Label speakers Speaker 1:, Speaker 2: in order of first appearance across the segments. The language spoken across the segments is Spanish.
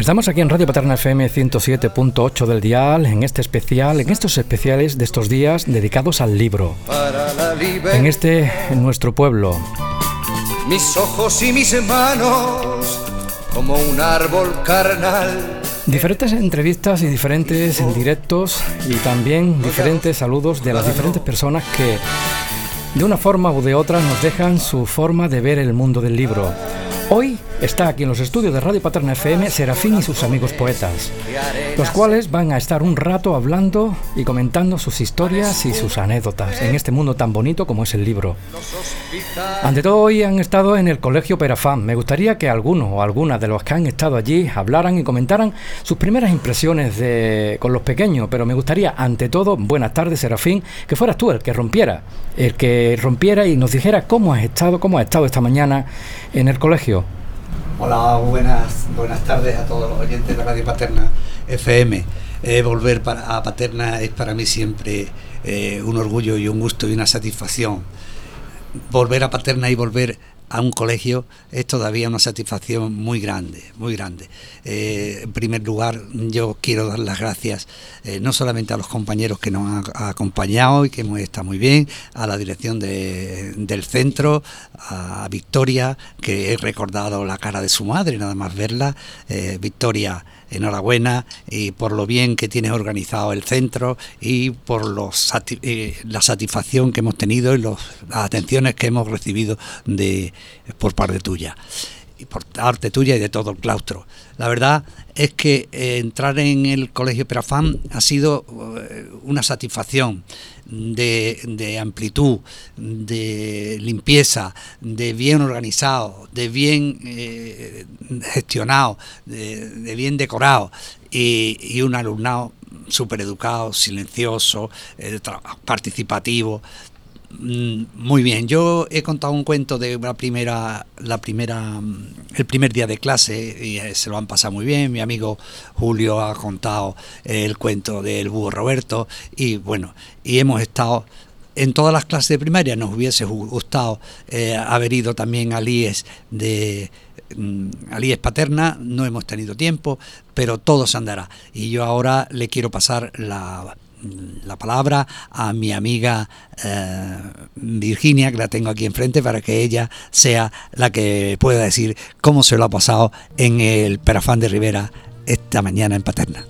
Speaker 1: Estamos aquí en Radio Paterna FM 107.8 del dial, en este especial, en estos especiales de estos días dedicados al libro. En este, en nuestro pueblo.
Speaker 2: Mis ojos y mis manos, como un árbol carnal.
Speaker 1: Diferentes entrevistas y diferentes directos y también diferentes saludos de las diferentes personas que de una forma u de otra nos dejan su forma de ver el mundo del libro. Hoy está aquí en los estudios de Radio Paterna FM Serafín y sus amigos poetas, los cuales van a estar un rato hablando y comentando sus historias y sus anécdotas en este mundo tan bonito como es el libro. Ante todo, hoy han estado en el Colegio Perafán. Me gustaría que alguno o alguna de los que han estado allí hablaran y comentaran sus primeras impresiones de, con los pequeños, pero me gustaría, ante todo, buenas tardes, Serafín, que fueras tú el que rompiera, el que rompiera y nos dijera cómo has estado, cómo has estado esta mañana en el colegio.
Speaker 3: Hola, buenas, buenas tardes a todos los oyentes de Radio Paterna FM. Eh, volver para, a Paterna es para mí siempre eh, un orgullo y un gusto y una satisfacción. Volver a Paterna y volver a un colegio es todavía una satisfacción muy grande, muy grande. Eh, en primer lugar, yo quiero dar las gracias eh, no solamente a los compañeros que nos han acompañado y que hemos estado muy bien, a la dirección del centro, a Victoria, que he recordado la cara de su madre, nada más verla. Eh, Victoria enhorabuena y por lo bien que tienes organizado el centro y por los, eh, la satisfacción que hemos tenido y los, las atenciones que hemos recibido de, por parte tuya y por parte tuya y de todo el claustro. La verdad es que eh, entrar en el Colegio Perafán ha sido eh, una satisfacción de, amplitud, de limpieza, de bien organizado, de bien eh, gestionado, de, bien decorado y, un alumnado súper educado, silencioso, participativo, muy bien, yo he contado un cuento de la primera, la primera, mm, el primer día de clase y eh, se lo han pasado muy bien. Mi amigo Julio ha contado el cuento del búho Roberto y bueno, y hemos estado en todas las clases de primaria. Nos hubiese gustado eh, haber ido también al IES de mm, al IES Paterna, no hemos tenido tiempo, pero todo se andará. Y yo ahora le quiero pasar la la palabra a mi amiga eh, Virginia, que la tengo aquí enfrente, para que ella sea la que pueda decir cómo se lo ha pasado en el Perafán de Rivera esta mañana en Paterna.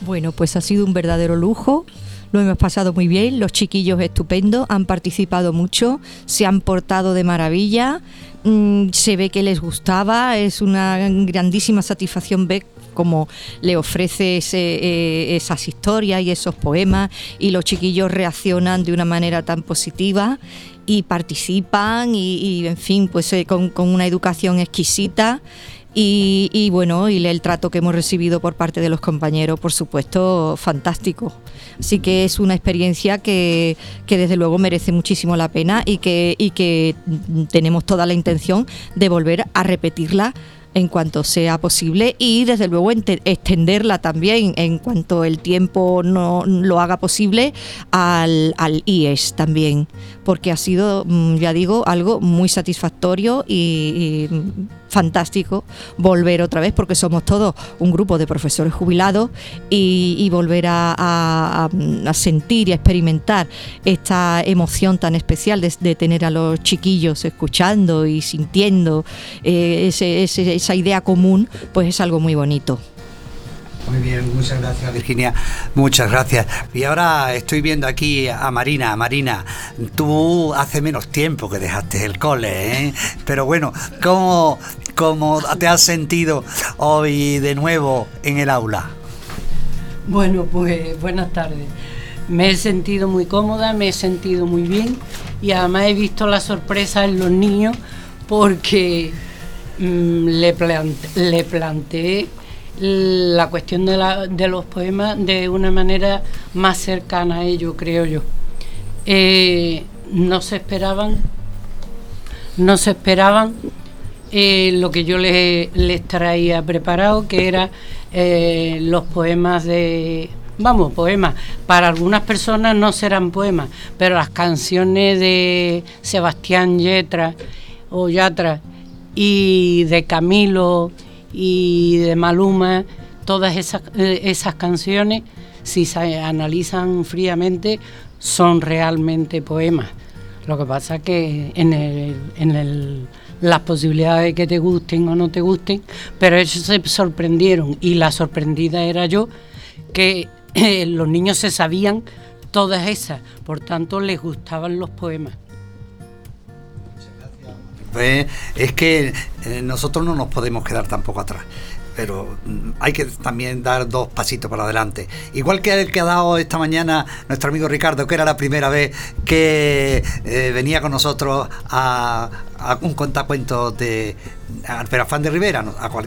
Speaker 4: Bueno, pues ha sido un verdadero lujo. Lo hemos pasado muy bien, los chiquillos estupendos, han participado mucho, se han portado de maravilla, mm, se ve que les gustaba, es una grandísima satisfacción ver como le ofrece eh, esas historias y esos poemas y los chiquillos reaccionan de una manera tan positiva y participan y, en fin, pues eh, con, una educación exquisita. Y, bueno, y el trato que hemos recibido por parte de los compañeros, por supuesto, fantástico. Así que es una experiencia que, que desde luego merece muchísimo la pena y que, y que tenemos toda la intención de volver a repetirla en cuanto sea posible y desde luego extenderla también en cuanto el tiempo no lo haga posible al, al IES también, porque ha sido, mm, ya digo, algo muy satisfactorio y, fantástico volver otra vez, porque somos todos un grupo de profesores jubilados y, volver a, sentir y a experimentar esta emoción tan especial de, tener a los chiquillos escuchando y sintiendo eh, esa idea común, pues es algo muy bonito.
Speaker 3: Muy bien, muchas gracias Virginia, muchas gracias. Y ahora estoy viendo aquí a Marina. Marina, tú hace menos tiempo que dejaste el cole, ¿eh? pero bueno, ¿cómo, ¿cómo te has sentido hoy de nuevo en el aula?
Speaker 5: Bueno, pues buenas tardes. Me he sentido muy cómoda, me he sentido muy bien y además he visto la sorpresa en los niños porque mm, le, le planteé la cuestión de, la, de los poemas de una manera más cercana a ello, creo yo. Eh, no se esperaban, no se esperaban eh, lo que yo les, traía preparado, que era eh, los poemas de, vamos, poemas. Para algunas personas no serán poemas, pero las canciones de Sebastián Yatra o Yatra y de Camilo y de Maluma, todas esas, eh, esas canciones, si se analizan fríamente, son realmente poemas. Lo que pasa que en, el, en el, las posibilidades de que te gusten o no te gusten, pero ellos se sorprendieron y la sorprendida era yo, que eh, los niños se sabían todas esas, por tanto les gustaban los poemas.
Speaker 3: Pues es que eh, nosotros no nos podemos quedar tampoco atrás pero mm, hay que también dar dos pasitos para adelante. Igual que el que ha dado esta mañana nuestro amigo Ricardo, que era la primera vez que eh, venía con nosotros a, un contacuento de Alferafán de Rivera.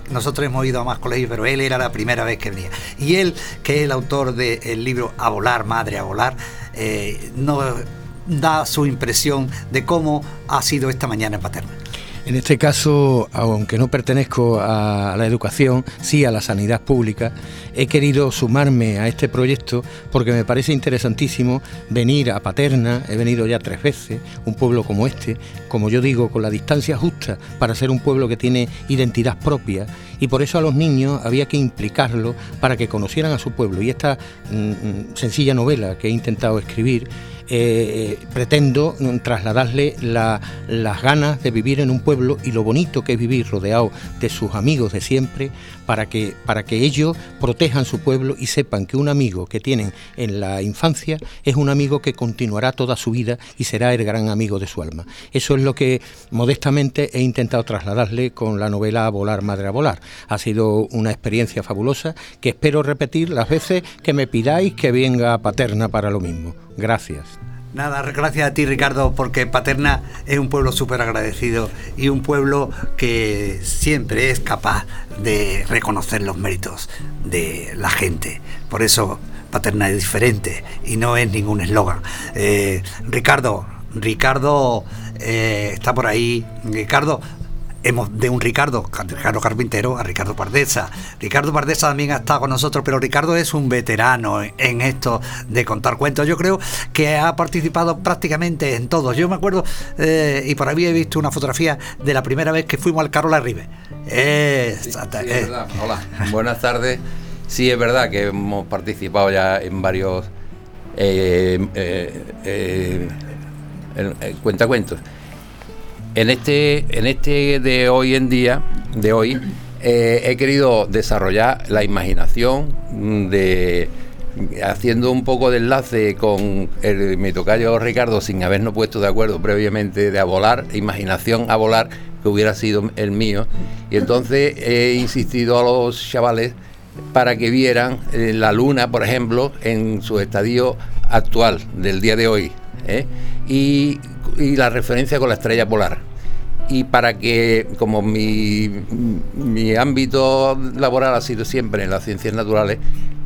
Speaker 3: nosotros hemos ido a más colegios, pero él era la primera vez que venía. Y él, que es el autor del libro A volar, madre, a volar, eh, nos da su impresión de cómo ha sido esta mañana en Paterna.
Speaker 6: En este caso, aunque no pertenezco a la educación, sí a la sanidad pública, he querido sumarme a este proyecto porque me parece interesantísimo venir a Paterna, he venido ya tres veces, un pueblo como este, como yo digo, con la distancia justa para ser un pueblo que tiene identidad propia y por eso a los niños había que implicarlo para que conocieran a su pueblo. Y esta mm, mm, sencilla novela que he intentado escribir, eh, pretendo trasladarle las ganas de vivir en un pueblo y lo bonito que es vivir rodeado de sus amigos de siempre para que, para que ellos protejan su pueblo y sepan que un amigo que tienen en la infancia es un amigo que continuará toda su vida y será el gran amigo de su alma. Eso es lo que modestamente he intentado trasladarle con la novela A volar, madre a volar. Ha sido una experiencia fabulosa que espero repetir las veces que me pidáis que venga Paterna para lo mismo. Gracias.
Speaker 3: Nada, gracias a ti Ricardo, porque Paterna es un pueblo súper agradecido y un pueblo que siempre es capaz de reconocer los méritos de la gente. Por eso Paterna es diferente y no es ningún eslogan. Eh, Ricardo, Ricardo eh, está por ahí. Ricardo, hemos de un Ricardo, Ricardo Carpintero, a Ricardo Pardesa. Ricardo Pardesa también ha estado con nosotros, pero Ricardo es un veterano en esto de contar cuentos. Yo creo que ha participado prácticamente en todos. Yo me acuerdo, eh, y por ahí he visto una fotografía de la primera vez que fuimos al Carola Ribe.
Speaker 7: Hola, buenas tardes. Sí, es verdad que hemos participado ya en varios eh, eh, cuentacuentos. En este, en este de hoy en día, de hoy, eh, he querido desarrollar la imaginación de haciendo un poco de enlace con el, mi tocayo Ricardo sin habernos puesto de acuerdo previamente de a volar, imaginación a volar, que hubiera sido el mío. Y entonces he insistido a los chavales para que vieran eh, la luna, por ejemplo, en su estadio actual del día de hoy. ¿eh? Y, y la referencia con la estrella polar y para que, como mi, mi, ámbito laboral ha sido siempre en las ciencias naturales,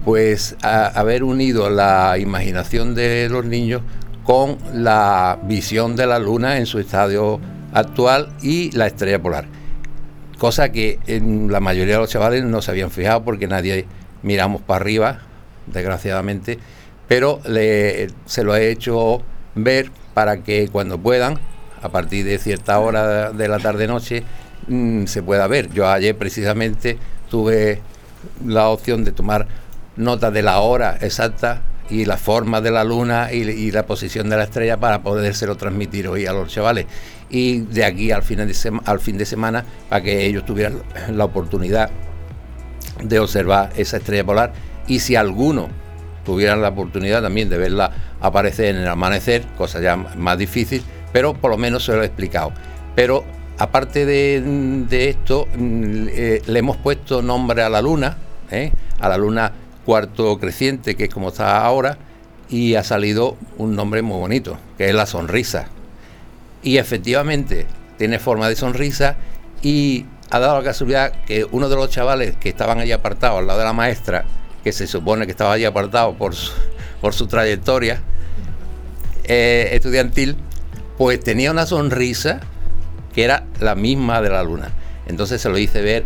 Speaker 7: pues haber unido la imaginación de los niños con la visión de la luna en su estadio actual y la estrella polar. Cosa que en la mayoría de los chavales no se habían fijado porque nadie miramos para arriba, desgraciadamente, pero se lo he hecho ver para que cuando puedan a partir de cierta hora de la tarde-noche mm, se pueda ver. Yo ayer precisamente tuve la opción de tomar nota de la hora exacta y la forma de la luna y, la posición de la estrella para podérselo transmitir hoy a los chavales. Y de aquí al fin de, al fin de semana para que ellos tuvieran la oportunidad de observar esa estrella polar y si alguno tuvieran la oportunidad también de verla aparecer en el amanecer, cosa ya más difícil, pero por lo menos se lo he explicado. Pero aparte de, esto, mm, eh, le hemos puesto nombre a la luna, ¿eh? a la luna cuarto creciente, que es como está ahora, y ha salido un nombre muy bonito, que es la sonrisa. Y efectivamente tiene forma de sonrisa y ha dado la casualidad que uno de los chavales que estaban allí apartados al lado de la maestra, que se supone que estaba allí apartado por su, por su trayectoria eh, estudiantil, pues tenía una sonrisa que era la misma de la luna. Entonces se lo hice ver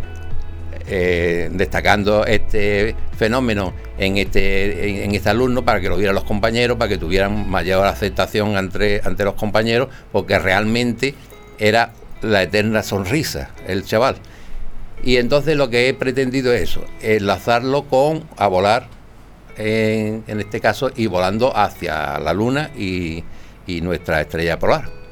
Speaker 7: eh, destacando este fenómeno en este, en, este alumno para que lo vieran los compañeros, para que tuvieran mayor aceptación ante, ante los compañeros, porque realmente era la eterna sonrisa, el chaval. Y entonces lo que he pretendido es eso, enlazarlo con a volar, en, este caso, y volando hacia la Luna y, nuestra estrella polar.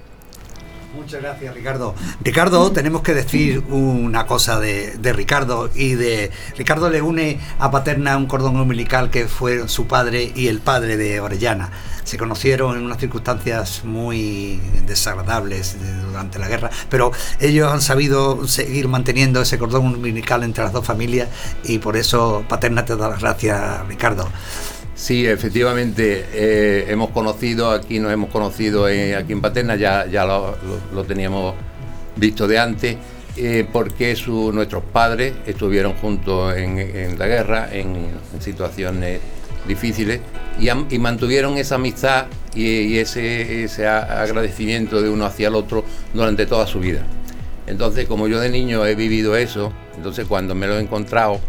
Speaker 3: Muchas gracias, Ricardo. Ricardo, tenemos que decir una cosa de, de, Ricardo y de Ricardo le une a Paterna un cordón umbilical que fue su padre y el padre de Orellana se conocieron en unas circunstancias muy desagradables durante la guerra, pero ellos han sabido seguir manteniendo ese cordón umbilical entre las dos familias y por eso Paterna te da las gracias, Ricardo.
Speaker 7: Sí, efectivamente, eh, hemos conocido, aquí nos hemos conocido eh, aquí en Paterna, ya, lo, teníamos visto de antes, eh, porque nuestros padres estuvieron juntos en, la guerra, en situaciones difíciles, y, mantuvieron esa amistad y, ese, agradecimiento de uno hacia el otro durante toda su vida. Entonces, como yo de niño he vivido eso, entonces cuando me lo he encontrado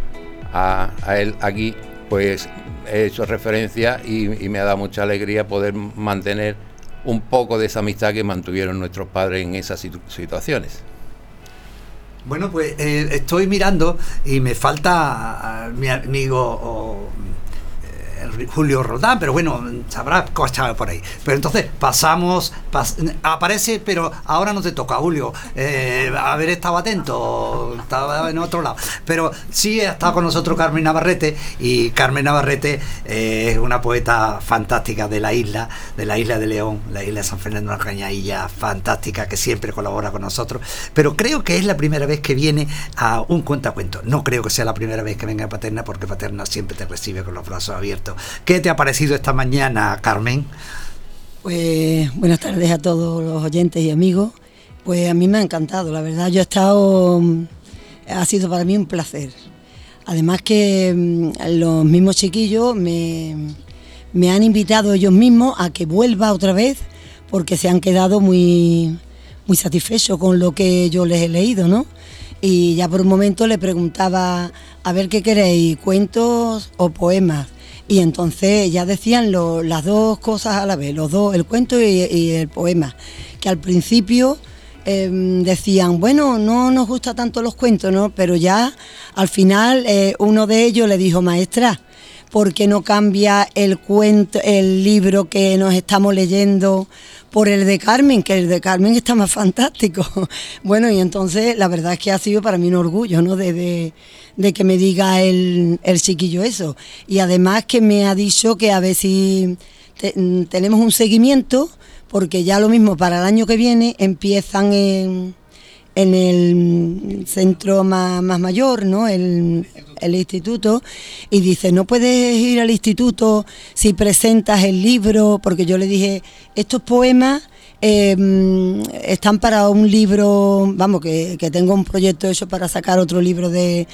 Speaker 7: a, él aquí, pues he hecho referencia y, me ha dado mucha alegría poder mantener un poco de esa amistad que mantuvieron nuestros padres en esas situaciones.
Speaker 3: Bueno, pues eh, estoy mirando y me falta mi amigo Julio Rodán, pero bueno, sabrá cosas por ahí. Pero entonces pasamos, aparece, pero ahora no te toca, Julio. Eh, haber estado atento, estaba en otro lado. Pero sí ha estado con nosotros Carmen Navarrete, y Carmen Navarrete eh, es una poeta fantástica de la isla, de la isla de León, la isla de San Fernando de la Cañailla, fantástica, que siempre colabora con nosotros. Pero creo que es la primera vez que viene a un cuentacuento. No creo que sea la primera vez que venga a Paterna, porque Paterna siempre te recibe con los brazos abiertos ¿Qué te ha parecido esta mañana, Carmen?
Speaker 8: Pues buenas tardes a todos los oyentes y amigos. Pues a mí me ha encantado, la verdad. Yo he estado, mm, ha sido para mí un placer. Además que mm, los mismos chiquillos me, me han invitado ellos mismos a que vuelva otra vez porque se han quedado muy, muy satisfechos con lo que yo les he leído, ¿no? Y ya por un momento le preguntaba, a ver qué queréis, cuentos o poemas. Y entonces ya decían las dos cosas a la vez, los dos, el cuento y, el poema, que al principio em, decían, bueno, no nos gusta tanto los cuentos, ¿no? Pero ya al final eh, uno de ellos le dijo, maestra, ¿por qué no cambia el cuento, el libro que nos estamos leyendo por el de Carmen, que el de Carmen está más fantástico. Bueno, y entonces la verdad es que ha sido para mí un orgullo, ¿no? De, que me diga el, el, chiquillo eso. Y además que me ha dicho que a ver si tenemos un seguimiento, porque ya lo mismo para el año que viene empiezan en en el centro más, mayor, ¿no? El, el, instituto, y dice, no puedes ir al instituto si presentas el libro, porque yo le dije, estos poemas Em, están para un libro, vamos, que, tengo un proyecto hecho para sacar otro libro de,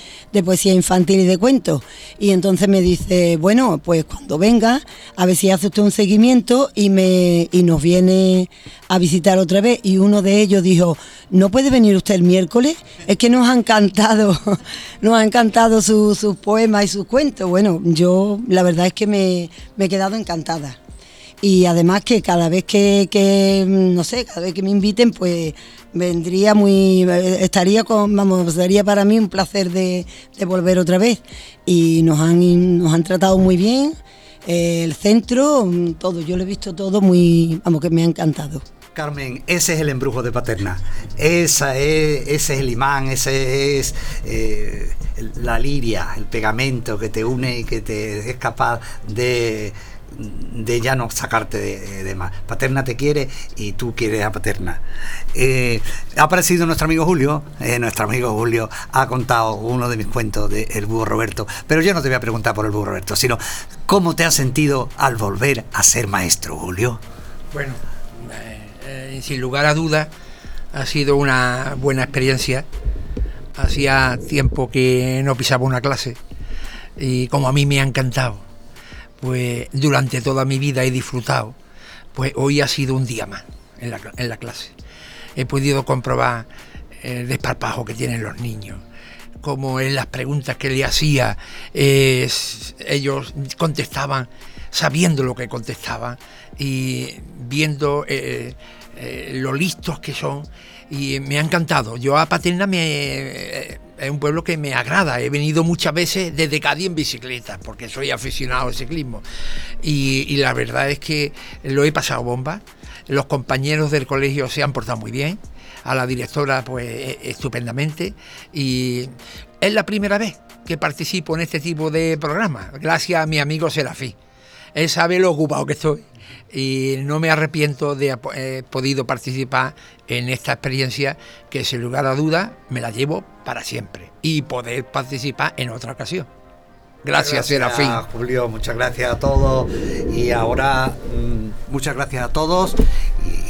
Speaker 8: poesía infantil y de cuentos. Y entonces me dice, bueno, pues cuando venga, a ver si hace usted un seguimiento y, me, y nos viene a visitar otra vez. Y uno de ellos dijo, ¿no puede venir usted el miércoles? Es que nos ha encantado, nos ha encantado sus poemas y sus cuentos. Bueno, yo la verdad es que me, me he quedado encantada y además que cada vez que, no sé, cada vez que me inviten, pues vendría muy, estaría con, vamos, sería para mí un placer de, volver otra vez. Y nos han, nos han tratado muy bien, eh, el centro, todo, yo lo he visto todo muy, vamos, que me ha encantado.
Speaker 3: Carmen, ese es el embrujo de Paterna. Esa es, ese es el imán, ese es eh, la liria, el pegamento que te une y que te es capaz de de ya no sacarte de, más. Paterna te quiere y tú quieres a Paterna. Eh, ha aparecido nuestro amigo Julio, eh, nuestro amigo Julio ha contado uno de mis cuentos de El Búho Roberto, pero yo no te voy a preguntar por el Búho Roberto, sino cómo te has sentido al volver a ser maestro, Julio.
Speaker 9: Bueno, eh, sin lugar a dudas, ha sido una buena experiencia. Hacía tiempo que no pisaba una clase y como a mí me ha encantado pues durante toda mi vida he disfrutado, pues hoy ha sido un día más en la, clase. He podido comprobar el desparpajo que tienen los niños, como en las preguntas que le hacía, ellos contestaban sabiendo lo que contestaban y viendo eh, eh, lo listos que son y me ha encantado. Yo a Paterna me, es un pueblo que me agrada. He venido muchas veces desde Cádiz en bicicleta, porque soy aficionado al ciclismo. Y, la verdad es que lo he pasado bomba. Los compañeros del colegio se han portado muy bien. A la directora, pues e, estupendamente. Y es la primera vez que participo en este tipo de programa, gracias a mi amigo Serafí. Él sabe lo ocupado que estoy y no me arrepiento de haber eh, podido participar en esta experiencia que sin lugar a duda me la llevo para siempre y poder participar en otra ocasión. Gracias, Serafín.
Speaker 3: Julio, muchas gracias a todos. Y ahora, mm, muchas gracias a todos. Y,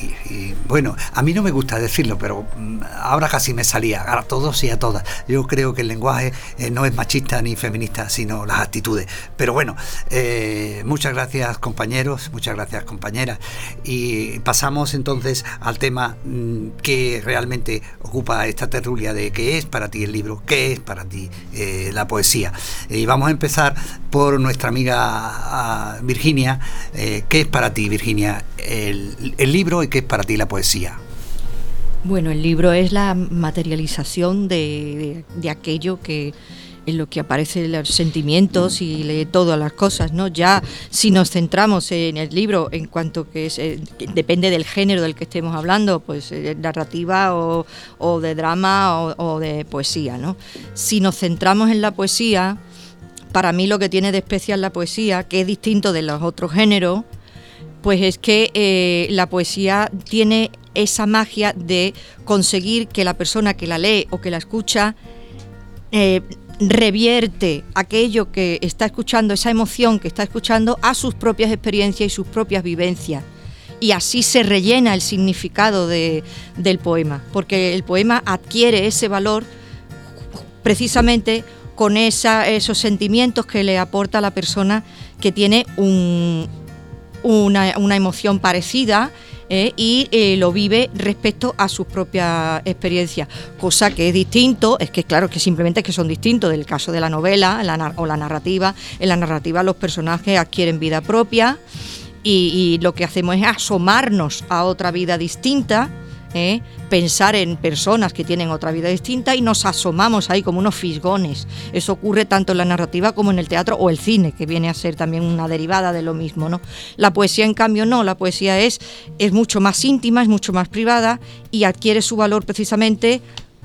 Speaker 3: bueno, a mí no me gusta decirlo, pero mm, ahora casi me salía, a todos y a todas. Yo creo que el lenguaje eh, no es machista ni feminista, sino las actitudes. Pero bueno, eh, muchas gracias compañeros, muchas gracias compañeras. Y pasamos entonces al tema mm, que realmente ocupa esta tertulia de qué es para ti el libro, qué es para ti eh, la poesía. Y vamos a empezar por nuestra amiga ah, Virginia. ¿Qué es para ti, Virginia, el, libro y qué es para ti la poesía?
Speaker 4: Bueno, el libro es la materialización de, aquello que en lo que aparecen los sentimientos y lee todas las cosas, ¿no? Ya si nos centramos en el libro en cuanto que, eh, depende del género del que estemos hablando, pues eh, narrativa o, de drama o, o, de poesía, ¿no? Si nos centramos en la poesía, para mí lo que tiene de especial la poesía, que es distinto de los otros géneros, pues es que eh, la poesía tiene esa magia de conseguir que la persona que la lee o que la escucha eh, revierte aquello que está escuchando, esa emoción que está escuchando, a sus propias experiencias y sus propias vivencias. Y así se rellena el significado del poema, porque el poema adquiere ese valor precisamente con esos sentimientos que le aporta la persona que tiene una, emoción parecida eh, y eh, lo vive respecto a sus propias experiencias. Cosa que es distinto, es que claro que simplemente que son distintos del caso de la novela o la narrativa. En la narrativa los personajes adquieren vida propia y lo que hacemos es asomarnos a otra vida distinta ¿eh? pensar en personas que tienen otra vida distinta y nos asomamos ahí como unos fisgones. Eso ocurre tanto en la narrativa como en el teatro o el cine, que viene a ser también una derivada de lo mismo. ¿no? La poesía, en cambio, no. La poesía es, es mucho más íntima, es mucho más privada y adquiere su valor precisamente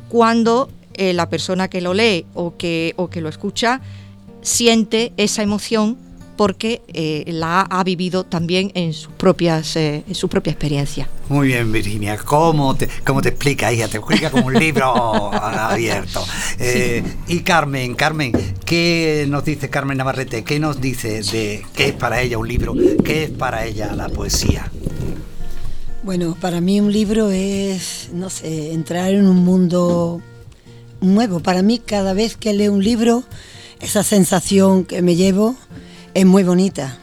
Speaker 4: cuando eh, la persona que lo lee o que, o que lo escucha siente esa emoción porque eh, la ha vivido también en sus propias eh, en su propia experiencia.
Speaker 3: Muy bien, Virginia. ¿Cómo te, cómo te explica, hija? Te explica como un libro abierto. Eh, y Carmen, Carmen, ¿qué nos dice Carmen Navarrete? ¿Qué nos dice de qué es para ella un libro? ¿Qué es para ella la poesía?
Speaker 8: Bueno, para mí un libro es, no sé, entrar en un mundo nuevo. Para mí cada vez que leo un libro, esa sensación que me llevo es muy bonita.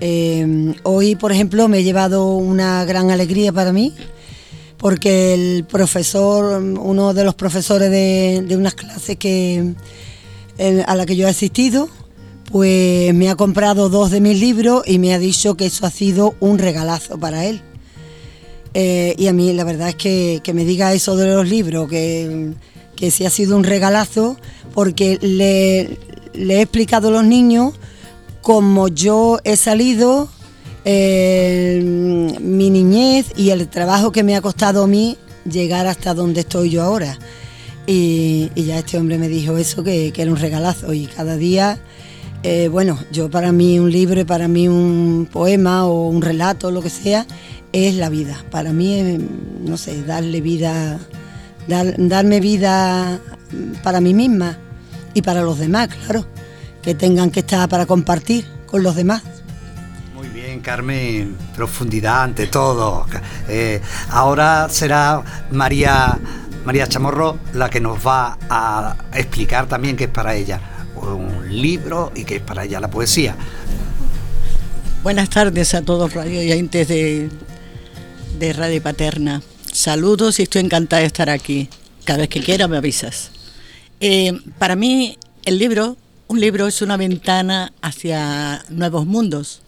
Speaker 8: Eh, hoy, por ejemplo, me he llevado una gran alegría para mí, porque el profesor, uno de los profesores de, unas clases que, a la que yo he asistido, pues me ha comprado dos de mis libros y me ha dicho que eso ha sido un regalazo para él. Eh, y a mí la verdad es que, me diga eso de los libros, que, que sí ha sido un regalazo, porque le, le he explicado a los niños como yo he salido, eh, mi niñez y el trabajo que me ha costado a mí llegar hasta donde estoy yo ahora. Y, ya este hombre me dijo eso, que, era un regalazo. Y cada día, eh, bueno, yo para mí un libro, para mí un poema o un relato, lo que sea, es la vida. Para mí, es, no sé, darle vida, darme vida para mí misma y para los demás, claro que tengan que estar para compartir con los demás.
Speaker 3: Muy bien, Carmen, profundidad ante todo. Eh, ahora será María, María Chamorro la que nos va a explicar también qué es para ella un libro y qué es para ella la poesía.
Speaker 10: Buenas tardes a todos radio y de, de Radio Paterna. Saludos y estoy encantada de estar aquí. Cada vez que quiera me avisas. Eh, para mí el libro un libro es una ventana hacia nuevos mundos.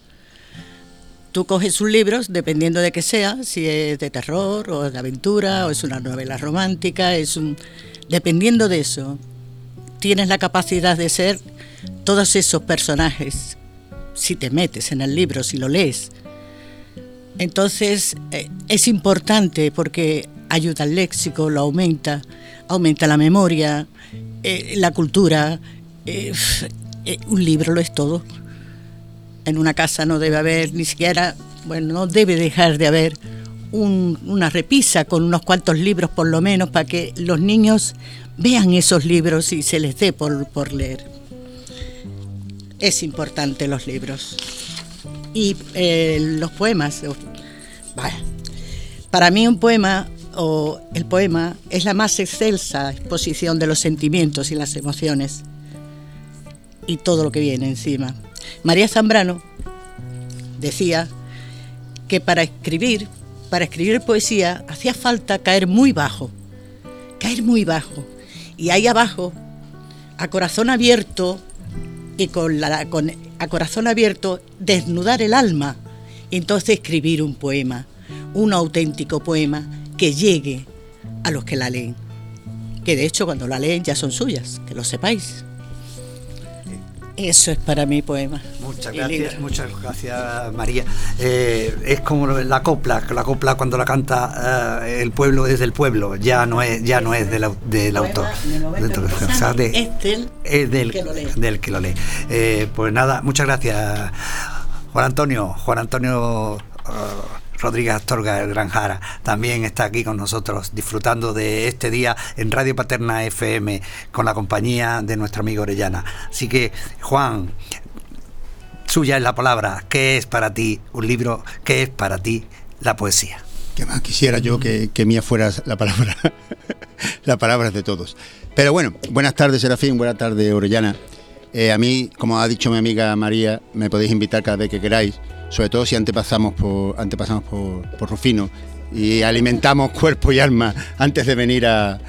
Speaker 10: Tú coges un libro, dependiendo de qué sea, si es de terror o de aventura o es una novela romántica, es un, dependiendo de eso. tienes la capacidad de ser todos esos personajes si te metes en el libro, si lo lees. Entonces eh, es importante porque ayuda al léxico, lo aumenta, aumenta la memoria, eh, la cultura. Eh, un libro lo es todo. En una casa no debe haber ni siquiera, bueno, no debe dejar de haber una repisa con unos cuantos libros por lo menos para que los niños vean esos libros y se les dé por, leer. Es importante los libros. Y eh, los poemas, para mí un poema o el poema es la más excelsa exposición de los sentimientos y las emociones y todo lo que viene encima. María Zambrano decía que para escribir para escribir poesía hacía falta caer muy bajo, caer muy bajo. Y ahí abajo, a corazón abierto y con, a corazón abierto, desnudar el alma y entonces escribir un poema, un auténtico poema que llegue a los que la leen. Que de hecho cuando la leen ya son suyas, que lo sepáis. Eso es para mi poema.
Speaker 3: Muchas gracias, muchas gracias María. Eh, es como la copla, la copla cuando la canta eh, el pueblo es del pueblo, ya no es, ya no es del, autor. es del, que lo lee. Del que lo lee. Eh, pues nada, muchas gracias Juan Antonio, Juan Antonio. Rodríguez Astorga, Granjara, también está aquí con nosotros disfrutando de este día en Radio Paterna FM con la compañía de nuestra amiga Orellana. Así que, Juan, suya es la palabra. ¿Qué es para ti un libro? ¿Qué es para ti la poesía?
Speaker 11: Que más quisiera yo que, mía fuera la palabra, la palabra de todos. Pero bueno, buenas tardes Serafín, buenas tardes Orellana. Eh, a mí, como ha dicho mi amiga María, me podéis invitar cada vez que queráis sobre todo si antepasamos por, antepasamos por, por Rufino y alimentamos cuerpo y alma antes de venir a,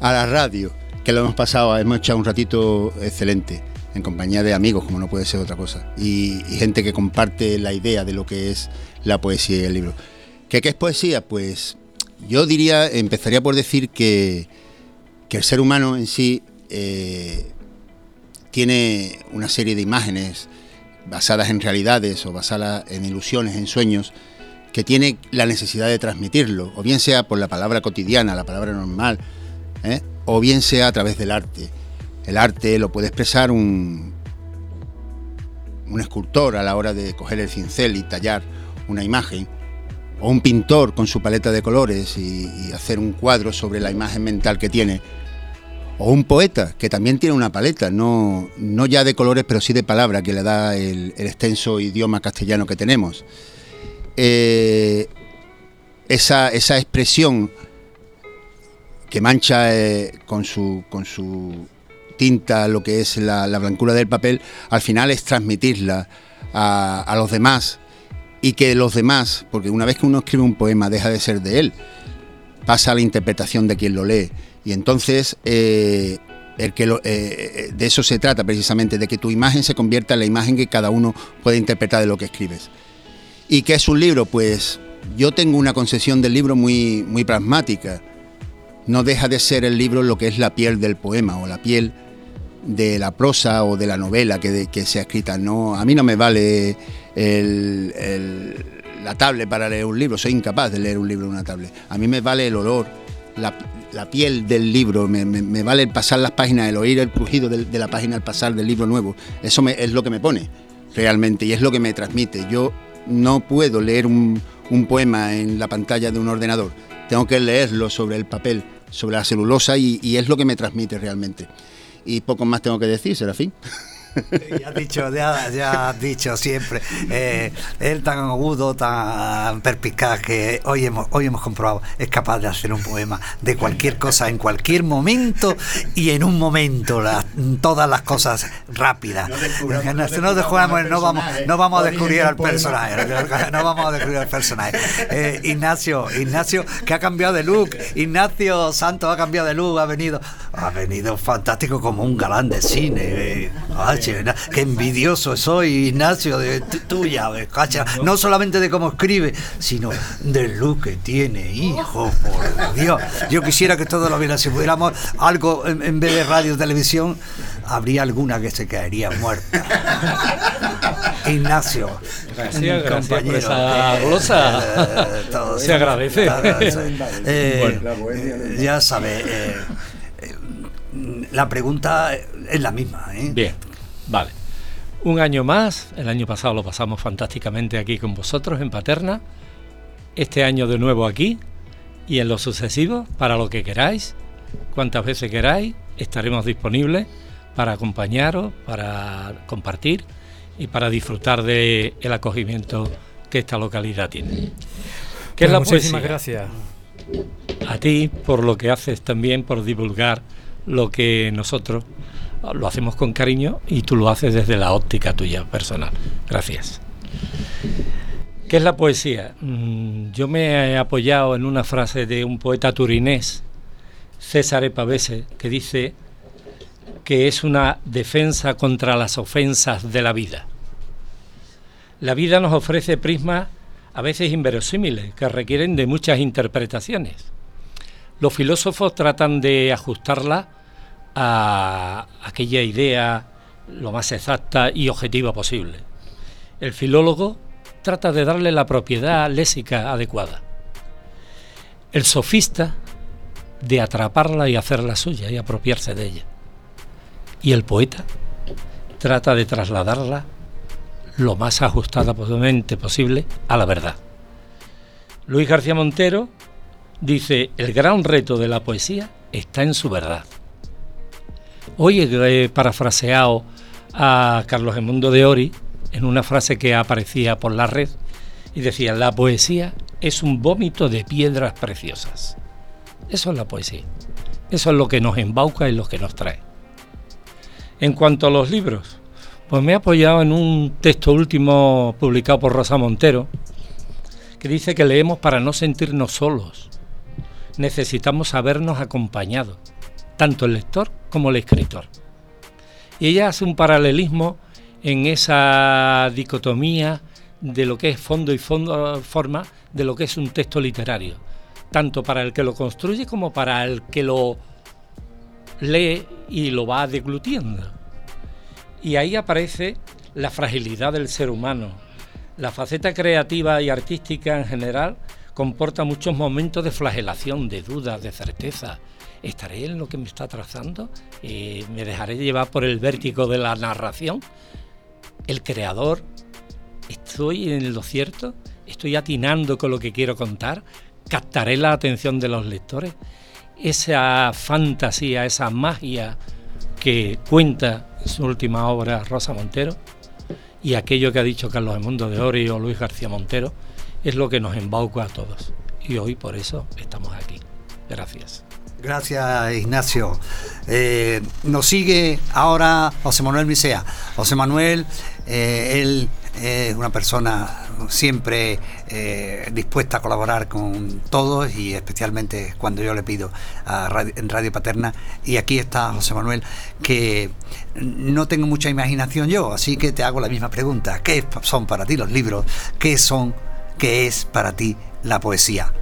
Speaker 11: la radio, que lo hemos pasado, hemos echado un ratito excelente en compañía de amigos, como no puede ser otra cosa, y, gente que comparte la idea de lo que es la poesía y el libro. ¿Qué, qué es poesía? Pues yo diría, empezaría por decir que, que el ser humano en sí eh, tiene una serie de imágenes, basadas en realidades o basadas en ilusiones, en sueños, que tiene la necesidad de transmitirlo, o bien sea por la palabra cotidiana, la palabra normal, ¿eh? o bien sea a través del arte. El arte lo puede expresar un, un escultor a la hora de coger el cincel y tallar una imagen, o un pintor con su paleta de colores y hacer un cuadro sobre la imagen mental que tiene o un poeta que también tiene una paleta, no, no ya de colores, pero sí de palabras, que le da el, extenso idioma castellano que tenemos. Eh, esa, expresión que mancha eh, con, su, con su tinta lo que es la, blancura del papel, al final es transmitirla a, a los demás. Y que los demás, porque una vez que uno escribe un poema deja de ser de él, pasa a la interpretación de quien lo lee y entonces, eh, el que eh, eh, de eso se trata precisamente, de que tu imagen se convierta en la imagen que cada uno puede interpretar de lo que escribes. ¿Y qué es un libro? Pues yo tengo una concepción del libro muy, muy pragmática. No deja de ser el libro lo que es la piel del poema o la piel de la prosa o de la novela que, que sea escrita. No, a mí no me vale la tablet para leer un libro, soy incapaz de leer un libro en una tablet. A mí me vale el olor, la, piel del libro, me, vale el pasar las páginas, el oír el crujido de, la página al pasar del libro nuevo. Eso es lo que me pone realmente y es lo que me transmite. Yo no puedo leer un, poema en la pantalla de un ordenador, tengo que leerlo sobre el papel, sobre la celulosa y, y es lo que me transmite realmente. Y poco más tengo que decir, Serafín.
Speaker 3: ya has dicho, ya, has dicho siempre. Eh, él tan agudo, tan perspicaz que hoy hemos, hoy hemos comprobado, es capaz de hacer un poema de cualquier cosa en cualquier momento y en un momento, todas las cosas rápidas. No, no, vamos, no vamos a descubrir al personaje. No vamos a descubrir al personaje. Eh, Ignacio, Ignacio, que ha cambiado de look. Ignacio Santos ha cambiado de look, ha venido, ha venido fantástico como un galán de cine. Eh, qué envidioso soy, Ignacio, de tuya, cacha. No solamente de cómo escribe, sino del look que tiene, hijo, por Dios. Yo quisiera que todos lo vieran. Si pudiéramos algo en, vez de radio y televisión, habría alguna que se caería muerta. Ignacio.
Speaker 12: Gracias, gracias por esa glosa. se agradece.
Speaker 3: Eh, ya sabe, eh, eh, la pregunta es la misma.
Speaker 12: Bien, vale. Un año más, el año pasado lo pasamos fantásticamente aquí con vosotros en Paterna, este año de nuevo aquí y en lo sucesivo, para lo que queráis, cuantas veces queráis, estaremos disponibles para acompañaros, para compartir y para disfrutar del el acogimiento que esta localidad tiene.
Speaker 1: ¿Qué es la muchísimas gracias.
Speaker 12: A ti por lo que haces también, por divulgar lo que nosotros lo hacemos con cariño y tú lo haces desde la óptica tuya personal. Gracias. ¿Qué es la poesía? Mm, yo me he apoyado en una frase de un poeta turinés, César Pavese, que dice que es una defensa contra las ofensas de la vida. La vida nos ofrece prismas a veces inverosímiles, que requieren de muchas interpretaciones. Los filósofos tratan de ajustarla a aquella idea lo más exacta y objetiva posible. El filólogo trata de darle la propiedad léxica adecuada. El sofista de atraparla y hacerla suya y apropiarse de ella. Y el poeta trata de trasladarla lo más ajustada posible a la verdad. Luis García Montero dice, el gran reto de la poesía está en su verdad. Hoy he parafraseado a Carlos Emundo de Ori en una frase que aparecía por la red y decía, la poesía es un vómito de piedras preciosas. Eso es la poesía. Eso es lo que nos embauca y lo que nos trae. En cuanto a los libros, pues me he apoyado en un texto último publicado por Rosa Montero, que dice que leemos para no sentirnos solos. Necesitamos sabernos acompañados, tanto el lector como el escritor. Y ella hace un paralelismo en esa dicotomía de lo que es fondo y fondo, forma de lo que es un texto literario, tanto para el que lo construye como para el que lo lee y lo va deglutiendo. Y ahí aparece la fragilidad del ser humano. La faceta creativa y artística en general comporta muchos momentos de flagelación, de duda, de certeza. ¿Estaré en lo que me está trazando? Eh, ¿Me dejaré llevar por el vértigo de la narración? ¿El creador? ¿Estoy en lo cierto? ¿Estoy atinando con lo que quiero contar? ¿Captaré la atención de los lectores? esa fantasía, esa magia que cuenta en su última obra Rosa Montero y aquello que ha dicho Carlos Mundo de Ori o Luis García Montero es lo que nos embauca a todos. Y hoy por eso estamos aquí. Gracias.
Speaker 3: Gracias, Ignacio. Eh, nos sigue ahora José Manuel Misea. José Manuel, eh, él es una persona siempre eh, dispuesta a colaborar con todos y especialmente cuando yo le pido en Radio Paterna. Y aquí está José Manuel, que no tengo mucha imaginación yo, así que te hago la misma pregunta. ¿Qué son para ti los libros? ¿Qué son, qué es para ti la poesía?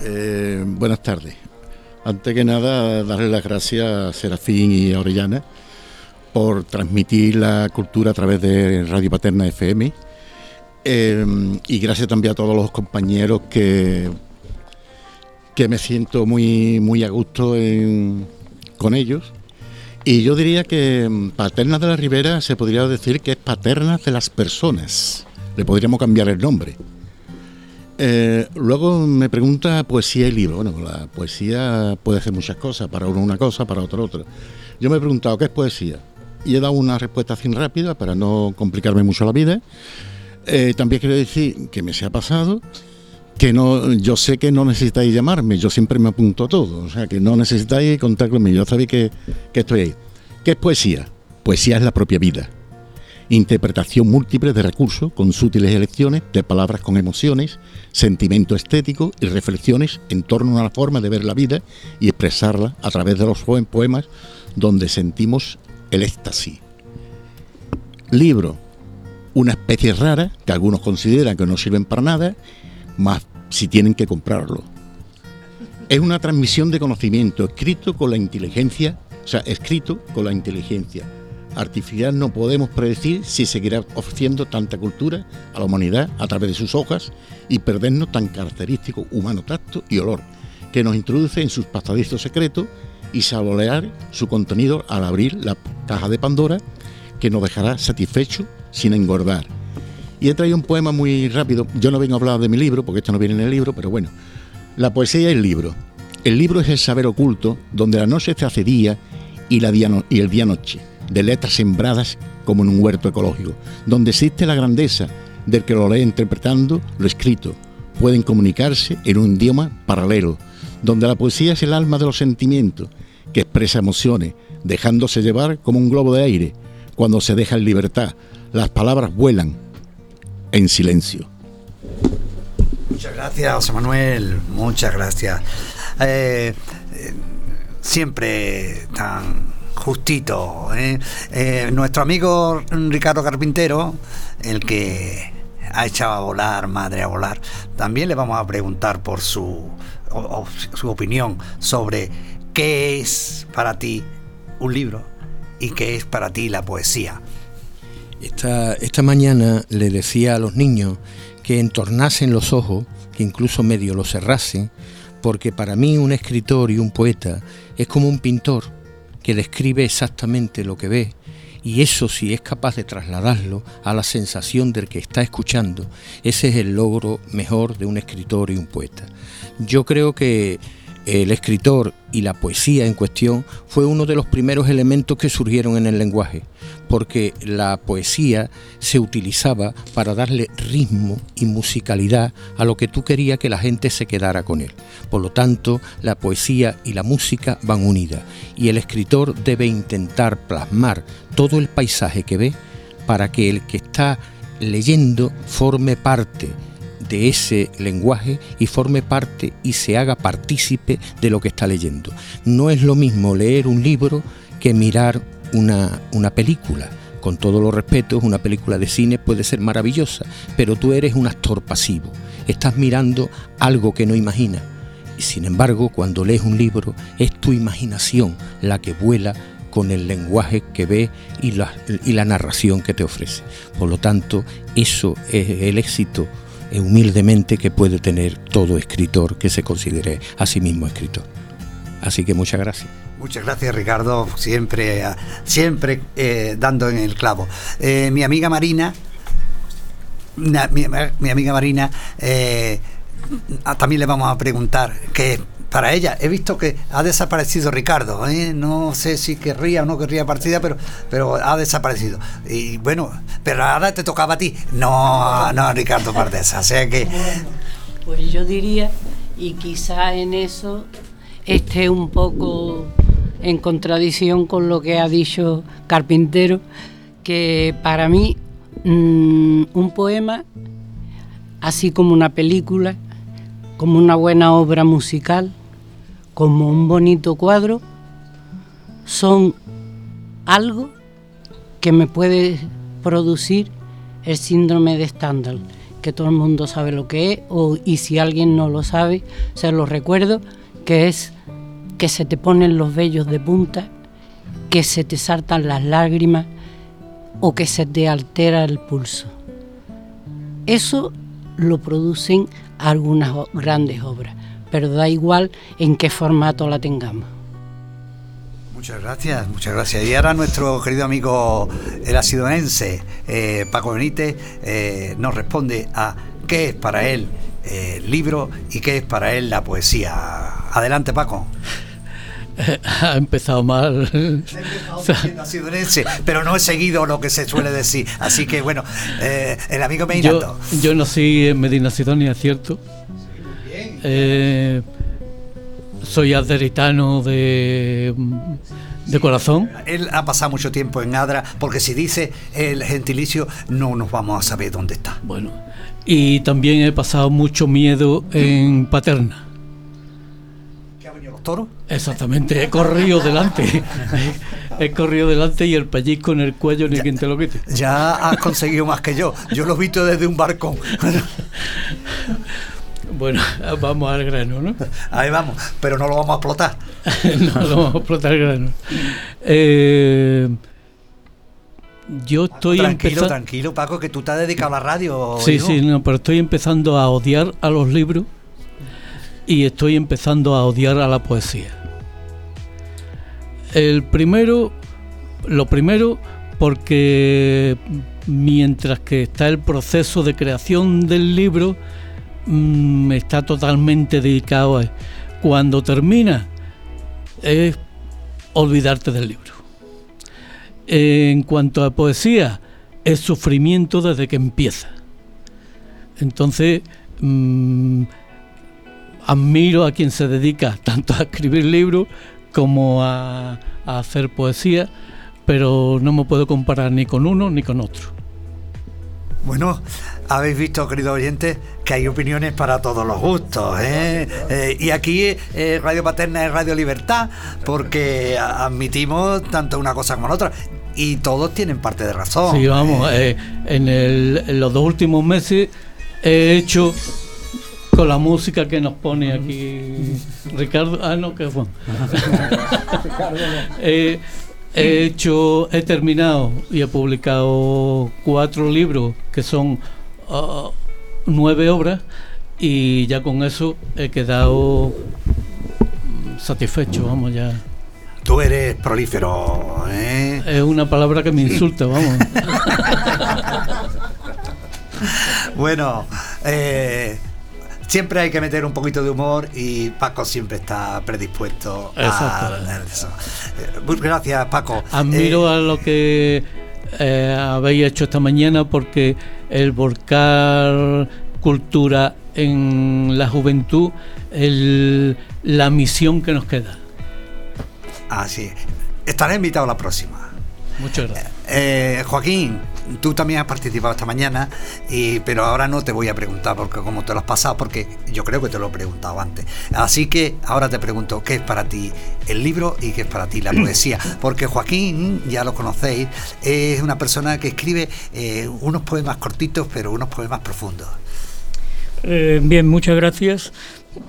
Speaker 13: Eh, buenas tardes. Antes que nada, darle las gracias a Serafín y a Orellana por transmitir la cultura a través de Radio Paterna FM Em, y gracias también a todos los compañeros que, que me siento muy, muy a gusto con ellos. Y yo diría que Paternas de la Ribera se podría decir que es Paternas de las Personas. Le podríamos cambiar el nombre. Eh, luego me pregunta poesía y libro. Bueno, la poesía puede ser muchas cosas, para uno una cosa, para otro otra. Yo me he preguntado qué es poesía y he dado una respuesta así rápida para no complicarme mucho la vida. Eh, también quiero decir que me se ha pasado que no, yo sé que no necesitáis llamarme, yo siempre me apunto a todo, o sea que no necesitáis contar conmigo, yo sabéis que, que estoy ahí. ¿Qué es poesía? Poesía es la propia vida. Interpretación múltiple de recursos con sutiles elecciones de palabras con emociones, sentimiento estético y reflexiones en torno a la forma de ver la vida y expresarla a través de los poemas donde sentimos el éxtasis. libros, una especie rara que algunos consideran que no sirven para nada, más si tienen que comprarlo. Es una transmisión de conocimiento escrito con la inteligencia, o sea, escrito con la inteligencia artificial no podemos predecir si seguirá ofreciendo tanta cultura a la humanidad a través de sus hojas y perdernos tan característico humano tacto y olor que nos introduce en sus pasadizos secretos y saborear su contenido al abrir la caja de Pandora que nos dejará satisfecho sin engordar. Y he traído un poema muy rápido. Yo no vengo a hablar de mi libro, porque esto no viene en el libro, pero bueno. La poesía es el libro. El libro es el saber oculto, donde la noche se hace día y, la y el día noche, de letras sembradas como en un huerto ecológico, donde existe la grandeza del que lo lee interpretando lo escrito. Pueden comunicarse en un idioma paralelo, donde la poesía es el alma de los sentimientos, que expresa emociones, dejándose llevar como un globo de aire. Cuando se deja en libertad, las palabras vuelan en silencio.
Speaker 3: Muchas gracias, Manuel. Muchas gracias. Eh, eh, siempre tan justito. ¿eh? nuestro amigo Ricardo Carpintero, el que ha echado a volar, madre a volar, también le vamos a preguntar por su, su opinión sobre qué es para ti un libro y qué es para ti la poesía.
Speaker 6: Esta, esta mañana le decía a los niños que entornasen los ojos, que incluso medio los cerrasen, porque para mí un escritor y un poeta es como un pintor que describe exactamente lo que ve y eso si es capaz de trasladarlo a la sensación del que está escuchando, ese es el logro mejor de un escritor y un poeta. Yo creo que el escritor y la poesía en cuestión fue uno de los primeros elementos que surgieron en el lenguaje, porque la poesía se utilizaba para darle ritmo y musicalidad a lo que tú querías que la gente se quedara con él. Por lo tanto, la poesía y la música van unidas y el escritor debe intentar plasmar todo el paisaje que ve para que el que está leyendo forme parte de ese lenguaje y forme parte y se haga partícipe de lo que está leyendo. No es lo mismo leer un libro que mirar una, una película. Con todos los respetos, una película de cine puede ser maravillosa, pero tú eres un actor pasivo. Estás mirando algo que no imaginas. Y sin embargo, cuando lees un libro, es tu imaginación la que vuela con el lenguaje que ve y la, y la narración que te ofrece. Por lo tanto, eso es el éxito humildemente que puede tener todo escritor que se considere a sí mismo escritor. Así que muchas gracias.
Speaker 3: Muchas gracias Ricardo, siempre, siempre eh, dando en el clavo. Eh, mi amiga Marina, mi, amiga Marina, eh, también le vamos a preguntar qué para ella. He visto que ha desaparecido Ricardo. ¿eh? No sé si querría o no querría partida, pero, pero ha desaparecido. Y bueno, pero ahora te tocaba a ti. No, no, Ricardo Pardesa. O sea que.
Speaker 5: Pues yo diría, y quizá en eso esté un poco en contradicción con lo que ha dicho Carpintero, que para mí mm, un poema, así como una película, como una buena obra musical, como un bonito cuadro, son algo que me puede producir el síndrome de Stendhal, que todo el mundo sabe lo que es, o, y si alguien no lo sabe, se lo recuerdo, que es que se te ponen los vellos de punta, que se te saltan las lágrimas o que se te altera el pulso. Eso lo producen algunas grandes obras pero da igual en qué formato la tengamos.
Speaker 3: Muchas gracias, muchas gracias. Y ahora nuestro querido amigo el asidonense eh, Paco Benítez eh, nos responde a qué es para él eh, el libro y qué es para él la poesía. Adelante Paco.
Speaker 14: ha empezado mal.
Speaker 3: pero no he seguido lo que se suele decir. Así que bueno, el amigo me
Speaker 14: yo, yo nací en Medina Sidonia, ¿cierto? Eh, soy aderitano de, de corazón.
Speaker 3: Él ha pasado mucho tiempo en Adra, porque si dice el gentilicio, no nos vamos a saber dónde está.
Speaker 14: Bueno, y también he pasado mucho miedo en Paterna.
Speaker 3: ¿Qué ha venido los toros?
Speaker 14: Exactamente, he corrido delante. he corrido delante y el pellizco en el cuello ni quien te lo quite.
Speaker 3: Ya has conseguido más que yo. Yo lo he visto desde un barcón.
Speaker 14: Bueno, vamos al grano, ¿no?
Speaker 3: Ahí vamos, pero no lo vamos a explotar.
Speaker 14: no lo vamos a explotar el grano. Eh, yo estoy
Speaker 3: tranquilo, tranquilo, Paco, que tú te has dedicado a la radio.
Speaker 14: Sí, sí, no, pero estoy empezando a odiar a los libros y estoy empezando a odiar a la poesía. El primero, lo primero, porque mientras que está el proceso de creación del libro, mm, está totalmente dedicado a cuando termina es olvidarte del libro. En cuanto a poesía, es sufrimiento desde que empieza. Entonces, mm, admiro a quien se dedica tanto a escribir libros como a, a hacer poesía, pero no me puedo comparar ni con uno ni con otro.
Speaker 3: Bueno, habéis visto, queridos oyentes, que hay opiniones para todos los gustos. ¿eh? Eh, y aquí eh, Radio Paterna es Radio Libertad, porque admitimos tanto una cosa como la otra. Y todos tienen parte de razón.
Speaker 14: Sí, vamos, eh, en, el- en los dos últimos meses he hecho con la música que nos pone aquí Ricardo. Ah, no, que Juan. He hecho, he terminado y he publicado cuatro libros que son ah, nueve obras y ya con eso he quedado mm, satisfecho, vamos ya.
Speaker 3: Tú eres prolífero. ¿eh?
Speaker 14: Es una palabra que me insulta, vamos.
Speaker 3: Bueno, eh, siempre hay que meter un poquito de humor y Paco siempre está predispuesto a eso. Eh, muy gracias, Paco.
Speaker 14: Admiro
Speaker 3: Eh,
Speaker 14: a lo que eh, habéis hecho esta mañana porque el volcar cultura en la juventud, el- la misión que nos queda.
Speaker 3: Así es. Estaré invitado a la próxima.
Speaker 14: Muchas gracias.
Speaker 3: Eh, Joaquín, tú también has participado esta mañana, y, pero ahora no te voy a preguntar porque cómo te lo has pasado, porque yo creo que te lo he preguntado antes. Así que ahora te pregunto qué es para ti el libro y qué es para ti la poesía. Porque Joaquín, ya lo conocéis, es una persona que escribe eh, unos poemas cortitos, pero unos poemas profundos.
Speaker 15: Eh, bien, muchas gracias.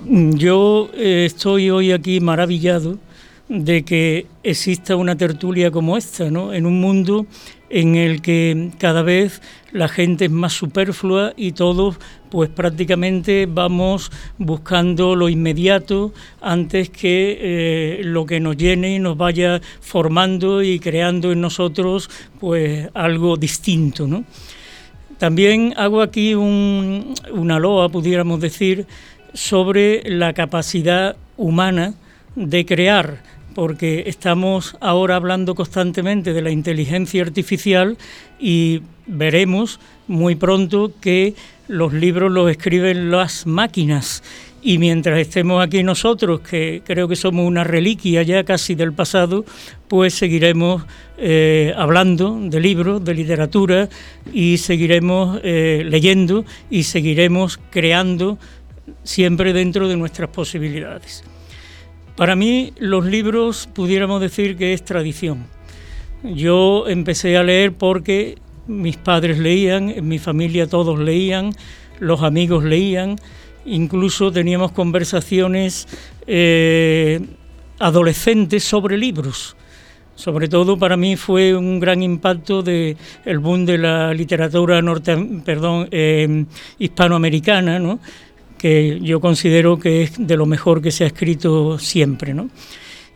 Speaker 15: Yo eh, estoy hoy aquí maravillado de que exista una tertulia como esta, ¿no? En un mundo en el que cada vez la gente es más superflua y todos pues prácticamente vamos buscando lo inmediato antes que eh, lo que nos llene y nos vaya formando y creando en nosotros pues algo distinto, ¿no? También hago aquí un- una loa, pudiéramos decir, sobre la capacidad humana de crear, porque estamos ahora hablando constantemente de la inteligencia artificial y veremos muy pronto que los libros los escriben las máquinas y mientras estemos aquí nosotros, que creo que somos una reliquia ya casi del pasado, pues seguiremos eh, hablando de libros, de literatura y seguiremos eh, leyendo y seguiremos creando siempre dentro de nuestras posibilidades. Para mí los libros pudiéramos decir que es tradición. Yo empecé a leer porque mis padres leían, en mi familia todos leían, los amigos leían, incluso teníamos conversaciones eh, adolescentes sobre libros. Sobre todo para mí fue un gran impacto de el boom de la literatura norte, perdón, eh, hispanoamericana, ¿no? Que yo considero que es de lo mejor que se ha escrito siempre. ¿no?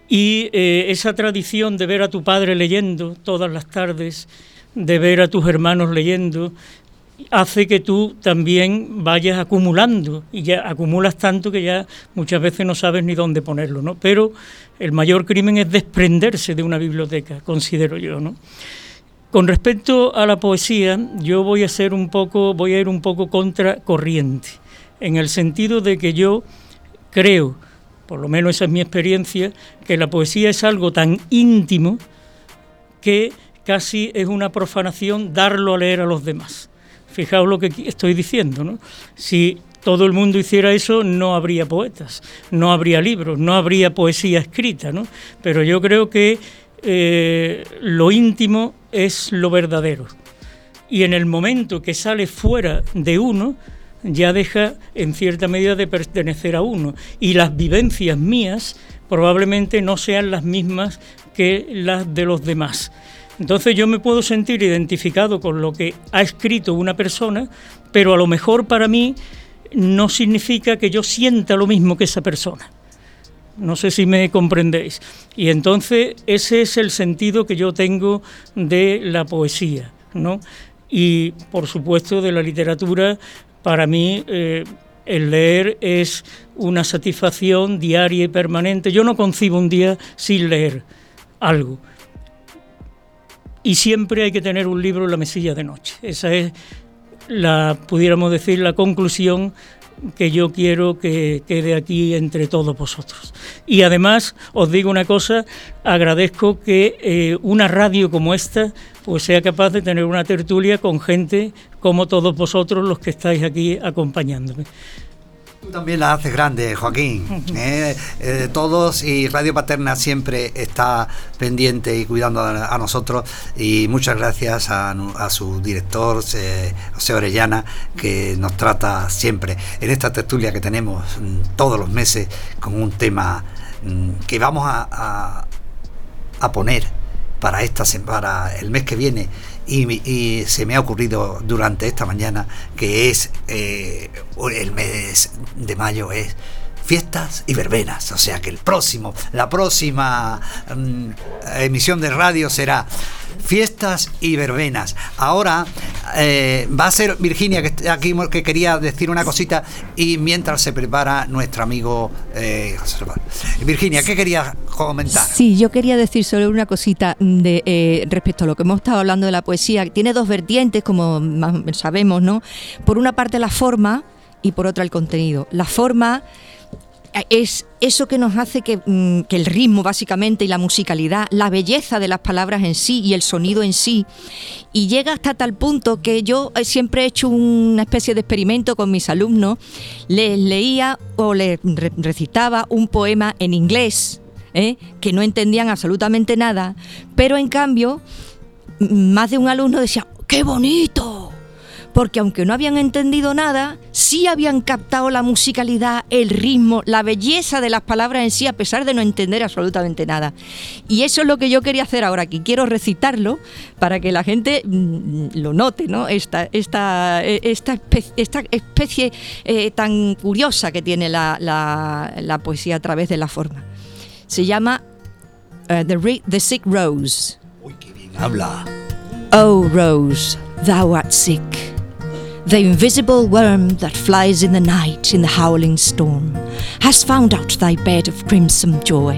Speaker 15: Y eh, esa tradición de ver a tu padre leyendo todas las tardes, de ver a tus hermanos leyendo, hace que tú también vayas acumulando y ya acumulas tanto que ya muchas veces no sabes ni dónde ponerlo, ¿no? Pero el mayor crimen es desprenderse de una biblioteca, considero yo, ¿no? Con respecto a la poesía, yo voy a ser un poco, voy a ir un poco contra corriente, en el sentido de que yo creo, por lo menos esa es mi experiencia, que la poesía es algo tan íntimo que casi es una profanación darlo a leer a los demás. Fijaos lo que estoy diciendo, ¿no? Si todo el mundo hiciera eso, no habría poetas, no habría libros, no habría poesía escrita, ¿no? Pero yo creo que eh, lo íntimo es lo verdadero. Y en el momento que sale fuera de uno, ya deja en cierta medida de pertenecer a uno. Y las vivencias mías probablemente no sean las mismas que las de los demás. Entonces yo me puedo sentir identificado con lo que ha escrito una persona, pero a lo mejor para mí no significa que yo sienta lo mismo que esa persona. No sé si me comprendéis. Y entonces ese es el sentido que yo tengo de la poesía, ¿no? Y por supuesto de la literatura, para mí eh, el leer es una satisfacción diaria y permanente. Yo no concibo un día sin leer algo. Y siempre hay que tener un libro en la mesilla de noche. Esa es la, pudiéramos decir, la conclusión que yo quiero que quede aquí entre todos vosotros. Y además os digo una cosa, agradezco que eh, una radio como esta pues sea capaz de tener una tertulia con gente como todos vosotros los que estáis aquí acompañándome.
Speaker 3: Tú también la haces grande, Joaquín. ¿eh? Eh, todos y Radio Paterna siempre está pendiente y cuidando a, nosotros. Y muchas gracias a, su director, eh, José Orellana, que nos trata siempre en esta tertulia que tenemos mm, todos los meses con un tema mm, que vamos a, a poner para, esta, para el mes que viene y, se me ha ocurrido durante esta mañana que es eh, el mes de mayo es fiestas y verbenas. O sea que el próximo, la próxima mm, emisión de radio será fiestas y verbenas. Ahora eh, va a ser Virginia que aquí que quería decir una cosita y mientras se prepara nuestro amigo eh, Virginia, ¿qué querías comentar?
Speaker 4: Sí, yo quería decir solo una cosita de eh, respecto a lo que hemos estado hablando de la poesía. Tiene dos vertientes, como sabemos, ¿no? Por una parte la forma y por otra el contenido. La forma es eso que nos hace mm, que, el ritmo básicamente y la musicalidad, la belleza de las palabras en sí y el sonido en sí, y llega hasta tal punto que yo eh, siempre he hecho una especie de experimento con mis alumnos, les leía o les recitaba un poema en inglés, ¿eh? que no entendían absolutamente nada, pero en cambio más de un alumno decía, ¡qué bonito! Porque aunque no habían entendido nada, sí habían captado la musicalidad, el ritmo, la belleza de las palabras en sí, a pesar de no entender absolutamente nada. Y eso es lo que yo quería hacer ahora aquí. Quiero recitarlo para que la gente mm, lo note, ¿no? Esta, esta, esta, especie, eh, tan curiosa que tiene la, poesía a través de la forma. Se llama uh, the, the Sick Rose.
Speaker 3: Uy, qué bien habla.
Speaker 4: Oh, Rose, thou art sick. The invisible worm that flies in the night in the howling storm has found out thy bed of crimson joy,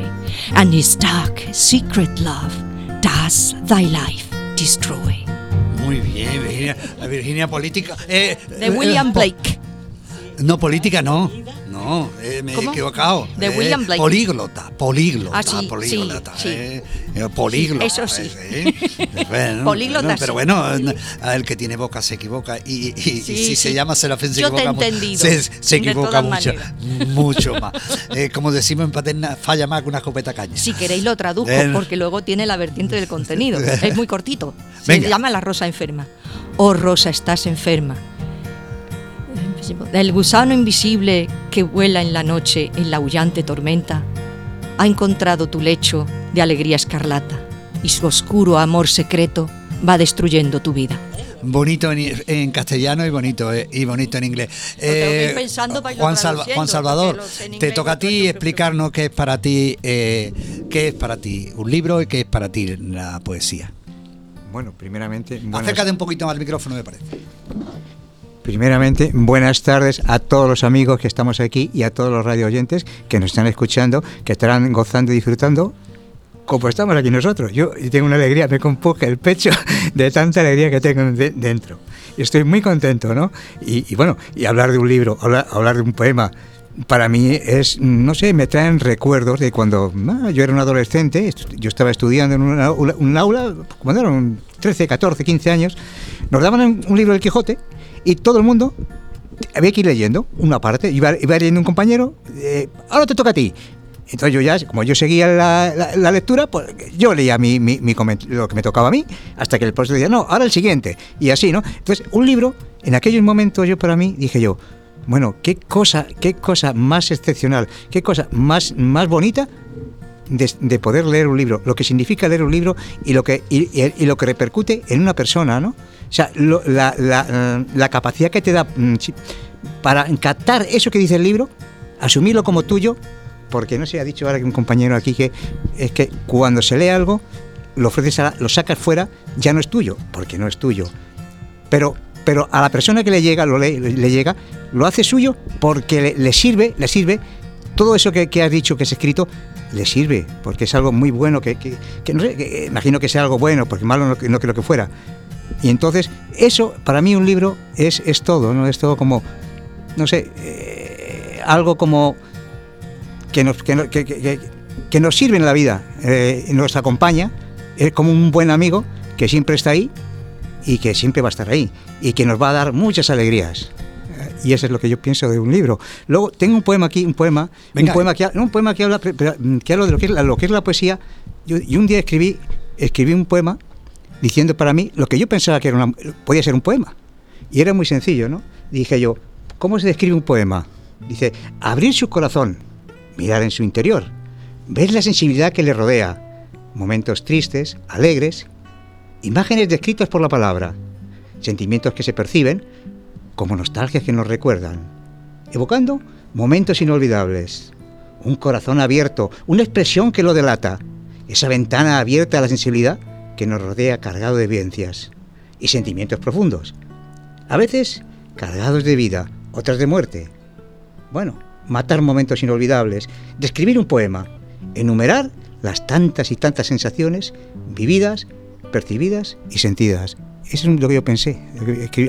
Speaker 4: and his dark, secret love does thy life destroy.
Speaker 3: Muy bien, Virginia, la Virginia política.
Speaker 4: Eh, de William eh, Blake.
Speaker 3: No, política no. No, eh, me he equivocado.
Speaker 4: De eh, William Blake.
Speaker 3: Políglota, políglota,
Speaker 4: ah, sí,
Speaker 3: políglota.
Speaker 4: Sí,
Speaker 3: eh, políglota.
Speaker 4: Eso sí.
Speaker 3: Bueno, políglota. pero bueno, el que tiene boca se equivoca. Y, si se llama Serafín se equivoca
Speaker 4: se,
Speaker 3: se, equivoca mucho, mucho más. como decimos en paterna, falla más que una escopeta caña.
Speaker 4: Si queréis lo traduzco, porque luego tiene la vertiente del contenido. Es muy cortito. Se llama La Rosa Enferma. Oh, Rosa, estás enferma el gusano invisible que vuela en la noche en la aullante tormenta, ha encontrado tu lecho de alegría escarlata y su oscuro amor secreto va destruyendo tu vida.
Speaker 3: Bonito en, castellano y bonito eh, y bonito en inglés.
Speaker 4: Eh,
Speaker 3: Juan, Juan, Salvador, te toca a ti explicarnos qué es para ti, eh, qué es para ti un libro y qué es para ti la poesía.
Speaker 16: Bueno, primeramente.
Speaker 3: Acércate un poquito más al micrófono, me parece.
Speaker 16: Primeramente, buenas tardes a todos los amigos que estamos aquí y a todos los radio oyentes que nos están escuchando, que estarán gozando y disfrutando como estamos aquí nosotros. Yo tengo una alegría, me compuje el pecho de tanta alegría que tengo dentro. Y estoy muy contento, ¿no? Y, bueno, y hablar de un libro, hablar, de un poema, para mí es, no sé, me traen recuerdos de cuando ah, yo era un adolescente, yo estaba estudiando en un aula, cuando eran 13, 14, 15 años, nos daban un libro del Quijote y todo el mundo había que ir leyendo una parte, iba, iba leyendo un compañero, eh, ahora te toca a ti. Entonces yo ya, como yo seguía la, la- la lectura, pues yo leía mi, mi- mi lo que me tocaba a mí, hasta que el profesor decía, no, ahora el siguiente. Y así, ¿no? Entonces, un libro, en aquellos momentos yo para mí dije yo, bueno, qué cosa, qué cosa más excepcional, qué cosa más, más bonita de, de poder leer un libro, lo que significa leer un libro y lo que, y, y- y lo que repercute en una persona, ¿no? O sea, lo- la, capacidad que te da mm, para captar eso que dice el libro, asumirlo como tuyo, porque no se ha dicho ahora que un compañero aquí que es que cuando se lee algo, lo ofreces, a- lo sacas fuera, ya no es tuyo, porque no es tuyo. Pero, pero a la persona que le llega, lo lee- le, llega, lo hace suyo porque le, sirve, le sirve todo eso que, has dicho que es escrito le sirve, porque es algo muy bueno, que, no sé, imagino que sea algo bueno, porque malo no, no creo que fuera. Y entonces, eso, para mí un libro es, es todo, ¿no? Es todo como, no sé, eh, algo como que nos, que, no- que- que- nos sirve en la vida, eh, nos acompaña, es como un buen amigo que siempre está ahí y que siempre va a estar ahí y que nos va a dar muchas alegrías. Eh, Y eso es lo que yo pienso de un libro. Luego tengo un poema aquí, un poema,
Speaker 17: Venga.
Speaker 16: un poema que, no, un poema que habla, que habla de lo que es la, lo que es la poesía. Yo, y un día escribí, escribí un poema diciendo para mí lo que yo pensaba que era podía ser un poema. Y era muy sencillo, ¿no? Dije yo, ¿cómo se describe un poema? Dice, abrir su corazón, mirar en su interior, ver la sensibilidad que le rodea, momentos tristes, alegres, imágenes descritas por la palabra, sentimientos que se perciben como nostalgias que nos recuerdan, evocando momentos inolvidables, un corazón abierto, una expresión que lo delata, esa ventana abierta a la sensibilidad que nos rodea cargado de vivencias y sentimientos profundos, a veces cargados de vida, otras de muerte. Bueno, matar momentos inolvidables, describir un poema, enumerar las tantas y tantas sensaciones vividas, percibidas y sentidas. Eso es lo que yo pensé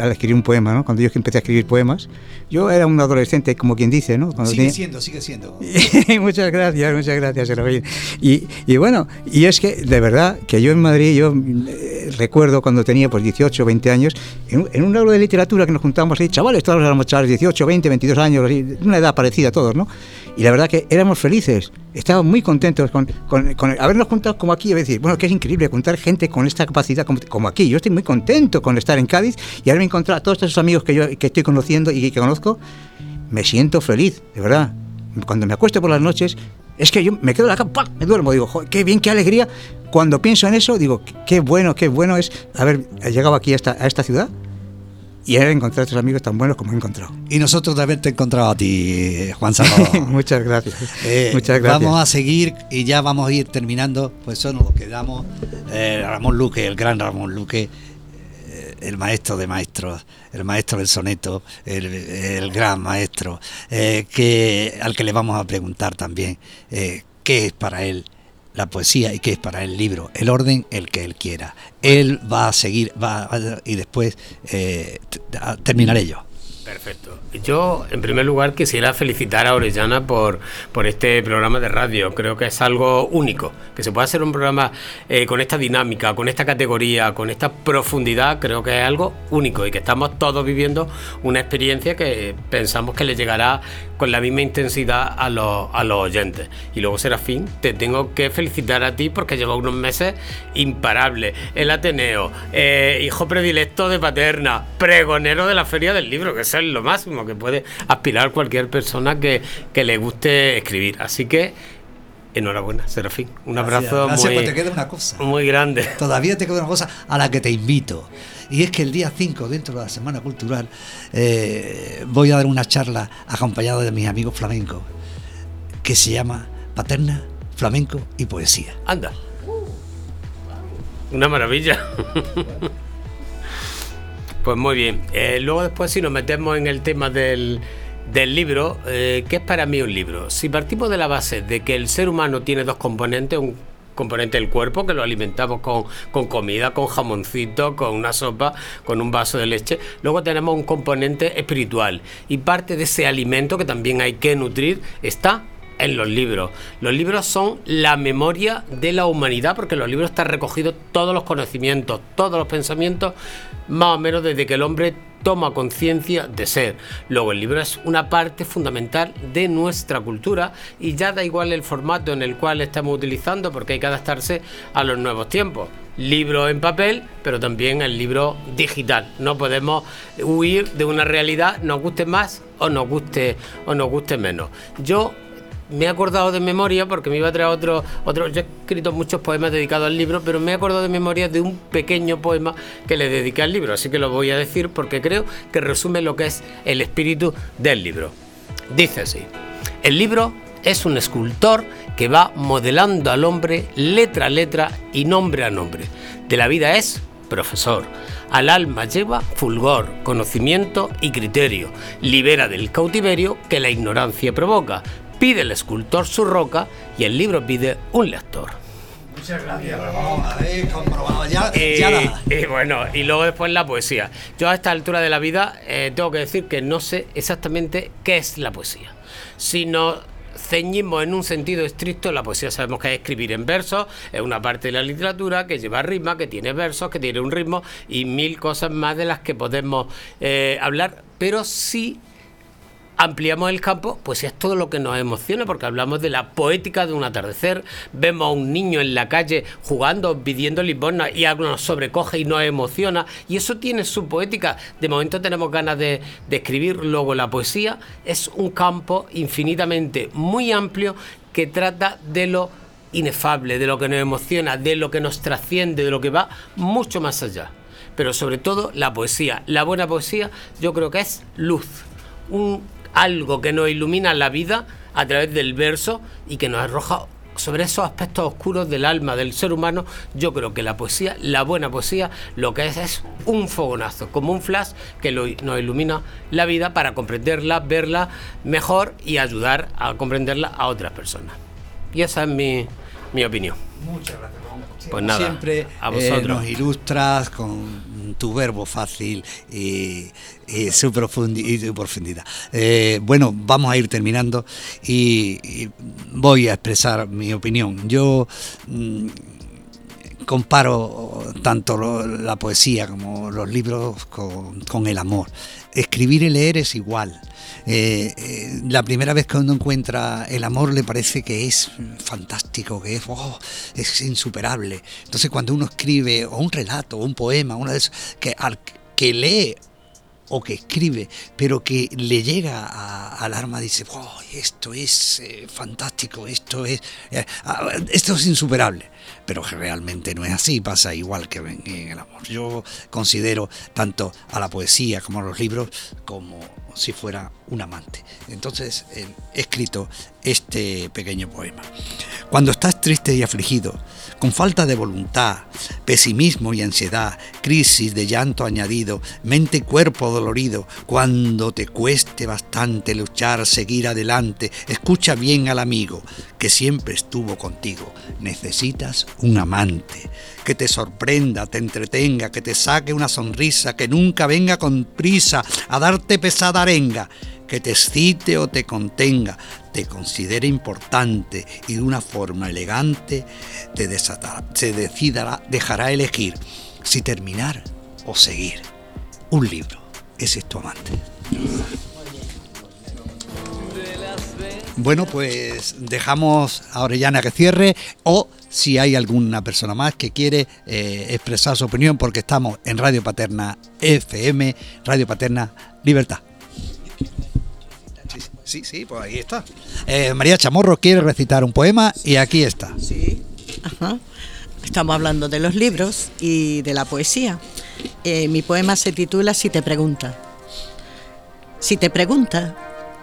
Speaker 16: al escribir un poema, ¿no? Cuando yo empecé a escribir poemas, yo era un adolescente, como quien dice, ¿no? Cuando
Speaker 17: Sigue
Speaker 16: tenía-
Speaker 17: siendo, sigue siendo.
Speaker 16: muchas gracias, muchas gracias. Y, y bueno, y es que de verdad que yo en Madrid, yo eh, recuerdo cuando tenía pues 18, 20 años, en, un- en un aula de literatura que nos juntábamos ahí, chavales, todos éramos chavales, 18, 20, 22 años, así, una edad parecida a todos, ¿no? Y la verdad que éramos felices, estábamos muy contentos con, con- con habernos juntado como aquí, y decir, bueno, que es increíble contar gente con esta capacidad como, como aquí. Yo estoy muy contento con estar en Cádiz y haberme encontrado a todos estos amigos que yo que estoy conociendo y que conozco, me siento feliz, de verdad. Cuando me acuesto por las noches, es que yo me quedo en la cama, me duermo, digo, "Joder, qué bien, qué alegría. Cuando pienso en eso, digo, qué bueno, qué bueno es haber llegado aquí a esta, a esta ciudad y haber encontrado a estos amigos tan buenos como he encontrado.
Speaker 17: Y nosotros de haberte encontrado a ti, eh, Juan Salvador.
Speaker 16: Muchas gracias.
Speaker 17: Eh,
Speaker 16: Muchas gracias.
Speaker 17: Vamos a seguir y ya vamos a ir terminando. Pues eso nos lo quedamos. Eh, Ramón Luque, el gran Ramón Luque, eh, el maestro de maestros, el maestro del soneto, el, el gran maestro, que, al que le vamos a preguntar también qué es para él la poesía y qué es para el libro, el orden, el que él quiera. Él va a seguir va a- y después eh, terminaré yo.
Speaker 18: Perfecto. Yo, en primer lugar, quisiera felicitar a Orellana por, por este programa de radio. Creo que es algo único. Que se pueda hacer un programa eh, con esta dinámica, con esta categoría, con esta profundidad, creo que es algo único y que estamos todos viviendo una experiencia que pensamos que le llegará con la misma intensidad a los, a los oyentes. Y luego, Serafín, te tengo que felicitar a ti porque lleva unos meses imparables. El Ateneo, eh, hijo predilecto de Paterna, pregonero de la Feria del Libro, que eso es lo máximo que puede aspirar cualquier persona que, que le guste escribir. Así que, enhorabuena, Serafín. Un abrazo
Speaker 17: Gracias,
Speaker 18: muy,
Speaker 17: pues te queda una cosa.
Speaker 18: muy grande.
Speaker 17: Todavía te queda una cosa a la que te invito. Y es que el día 5, dentro de la Semana Cultural, eh, voy a dar una charla acompañado de mis amigos flamencos, que se llama Paterna, Flamenco y Poesía.
Speaker 18: Anda. Una maravilla. Pues muy bien. Eh, luego después si nos metemos en el tema del, del libro, eh, ¿qué es para mí un libro? Si partimos de la base de que el ser humano tiene dos componentes, un componente del cuerpo, que lo alimentamos con, con comida, con jamoncito, con una sopa, con un vaso de leche, luego tenemos un componente espiritual y parte de ese alimento que también hay que nutrir está en los libros. Los libros son la memoria de la humanidad porque en los libros están recogidos todos los conocimientos, todos los pensamientos, más o menos desde que el hombre toma conciencia de ser. Luego el libro es una parte fundamental de nuestra cultura y ya da igual el formato en el cual estamos utilizando porque hay que adaptarse a los nuevos tiempos. Libro en papel, pero también el libro digital. No podemos huir de una realidad, nos guste más o nos guste o nos guste menos. Yo me he acordado de memoria, porque me iba a traer otro, otro. Yo he escrito muchos poemas dedicados al libro, pero me he acordado de memoria de un pequeño poema que le dediqué al libro, así que lo voy a decir porque creo que resume lo que es el espíritu del libro. Dice así: El libro es un escultor que va modelando al hombre letra a letra y nombre a nombre. De la vida es profesor. Al alma lleva fulgor, conocimiento y criterio. Libera del cautiverio que la ignorancia provoca pide el escultor su roca y el libro pide un lector.
Speaker 3: Muchas gracias. comprobado. Ya,
Speaker 18: eh, y bueno, y luego después la poesía. Yo a esta altura de la vida eh, tengo que decir que no sé exactamente qué es la poesía. Si nos ceñimos en un sentido estricto, la poesía sabemos que es escribir en versos, es una parte de la literatura que lleva rima, que tiene versos, que tiene un ritmo y mil cosas más de las que podemos eh, hablar, pero sí ampliamos el campo, pues es todo lo que nos emociona, porque hablamos de la poética de un atardecer, vemos a un niño en la calle jugando, pidiendo limosna y algo nos sobrecoge y nos emociona, y eso tiene su poética. De momento tenemos ganas de, de escribir, luego la poesía es un campo infinitamente muy amplio que trata de lo inefable, de lo que nos emociona, de lo que nos trasciende, de lo que va mucho más allá. Pero sobre todo la poesía, la buena poesía yo creo que es luz, un algo que nos ilumina la vida a través del verso y que nos arroja sobre esos aspectos oscuros del alma del ser humano, yo creo que la poesía, la buena poesía, lo que es es un fogonazo, como un flash que nos ilumina la vida para comprenderla, verla mejor y ayudar a comprenderla a otras personas. Y esa es mi, mi opinión.
Speaker 3: Muchas gracias.
Speaker 18: Pues nada,
Speaker 3: siempre
Speaker 18: a vosotros.
Speaker 3: Eh, nos ilustras con tu verbo fácil y, su, profundidad. Eh, bueno, vamos a ir terminando y, voy a expresar mi opinión. Yo mm, comparo tanto la poesía como los libros con el amor. Escribir y leer es igual. Eh, eh, la primera vez que uno encuentra el amor le parece que es fantástico, que es, oh, es insuperable. Entonces cuando uno escribe o un relato o un poema, una de esas, que, que lee o que escribe, pero que le llega al alma, dice, oh, esto es eh, fantástico, esto es, ah, esto es insuperable. Pero realmente no es así, pasa igual que en el amor. Yo considero tanto a la poesía como a los libros como si fuera un amante. Entonces he escrito este pequeño poema. Cuando estás triste y afligido, con falta de voluntad, pesimismo y ansiedad, crisis de llanto añadido, mente y cuerpo dolorido, cuando te cueste bastante luchar, seguir adelante, escucha bien al amigo que siempre estuvo contigo. Necesitas un amante que te sorprenda, te entretenga, que te saque una sonrisa, que nunca venga con prisa a darte pesada arenga, que te excite o te contenga, te considere importante y de una forma elegante te desatará, se decidará, dejará elegir si terminar o seguir. Un libro, ese es tu amante. Bueno, pues dejamos a Orellana que cierre o si hay alguna persona más que quiere eh, expresar su opinión porque estamos en Radio Paterna FM, Radio Paterna Libertad. Sí, sí, pues ahí está. Eh, María Chamorro quiere recitar un poema y aquí está.
Speaker 10: Sí, Ajá. Estamos hablando de los libros y de la poesía. Eh, mi poema se titula Si te pregunta. Si te pregunta,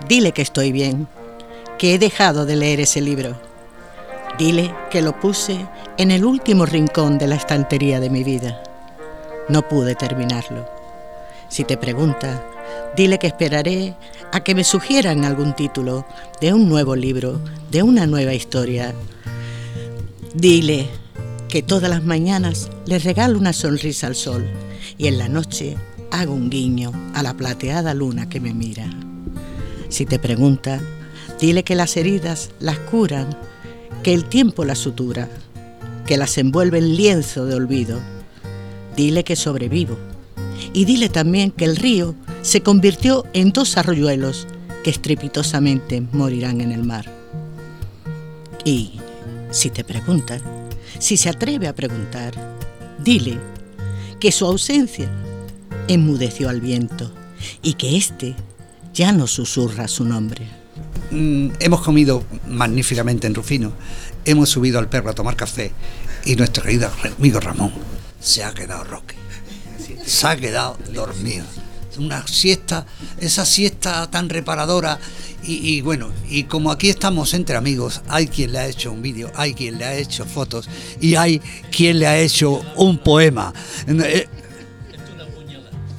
Speaker 10: dile que estoy bien que he dejado de leer ese libro. Dile que lo puse en el último rincón de la estantería de mi vida. No pude terminarlo. Si te pregunta, dile que esperaré a que me sugieran algún título de un nuevo libro, de una nueva historia. Dile que todas las mañanas le regalo una sonrisa al sol y en la noche hago un guiño a la plateada luna que me mira. Si te pregunta, Dile que las heridas las curan, que el tiempo las sutura, que las envuelve en lienzo de olvido. Dile que sobrevivo. Y dile también que el río se convirtió en dos arroyuelos que estrepitosamente morirán en el mar. Y si te pregunta, si se atreve a preguntar, dile que su ausencia enmudeció al viento y que éste ya no susurra su nombre.
Speaker 3: Mm, hemos comido magníficamente en Rufino, hemos subido al perro a tomar café y nuestro querido amigo Ramón se ha quedado roque, se ha quedado dormido. Una siesta, esa siesta tan reparadora y, bueno, y como aquí estamos entre amigos, hay quien le ha hecho un vídeo, hay quien le ha hecho fotos y hay quien le ha hecho un poema. Eh,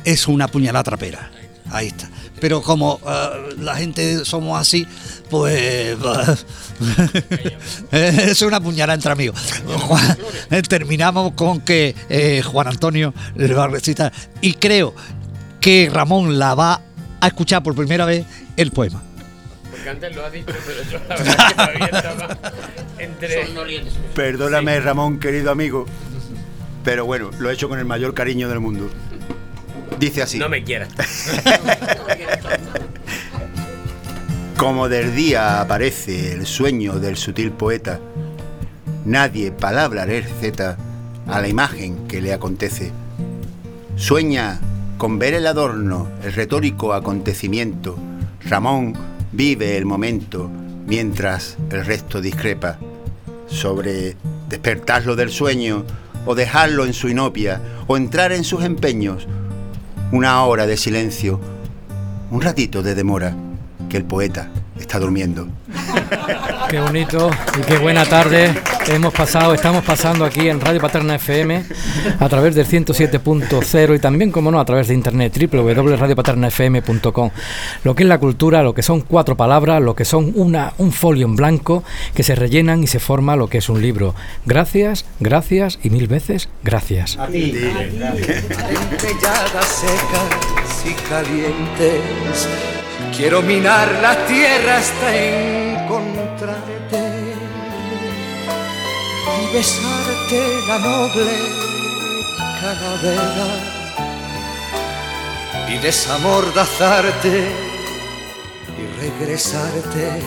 Speaker 3: es una puñalada trapera. Ahí está. Pero como eh, la gente somos así, pues es una puñalada entre amigos. Eh, terminamos con que Juan Antonio le va a recitar y creo que Ramón la va a escuchar por primera vez el poema
Speaker 18: antes lo ha dicho, pero yo la verdad que todavía estaba entre.
Speaker 11: Perdóname, Ramón, querido amigo, pero bueno, lo he hecho con el mayor cariño del mundo. Dice así.
Speaker 18: No me quieras.
Speaker 11: Como del día aparece el sueño del sutil poeta, nadie palabra receta a la imagen que le acontece. Sueña con ver el adorno, el retórico acontecimiento. Ramón vive el momento mientras el resto discrepa sobre despertarlo del sueño o dejarlo en su inopia o entrar en sus empeños. Una hora de silencio, un ratito de demora que el poeta está durmiendo.
Speaker 1: Qué bonito y qué buena tarde hemos pasado, estamos pasando aquí en Radio Paterna FM a través del 107.0 y también, como no, a través de internet www.radiopaternafm.com. Lo que es la cultura, lo que son cuatro palabras, lo que son una, un folio en blanco que se rellenan y se forma lo que es un libro. Gracias, gracias y mil veces gracias.
Speaker 2: A ti. secas y calientes Quiero minar la tierra hasta encontrarte y besarte la noble calavera y desamordazarte y regresarte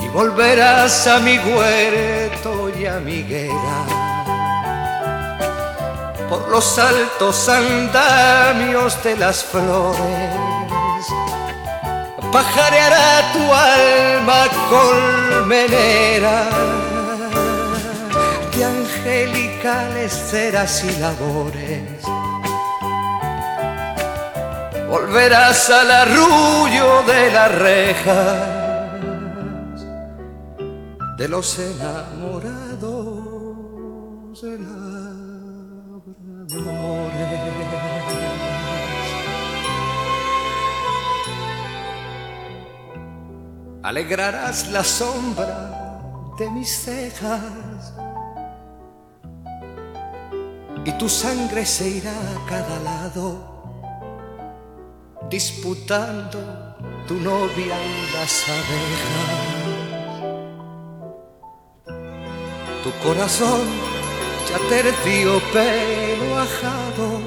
Speaker 2: y volverás a mi huerto y a mi guerra. Por los altos andamios de las flores pajareará tu alma colmenera de angelicales ceras y labores. Volverás al arrullo de las rejas de los enamorados alegrarás la sombra de mis cejas. Y tu sangre se irá a cada lado disputando tu novia y las abejas. Tu corazón ya pelo ajado.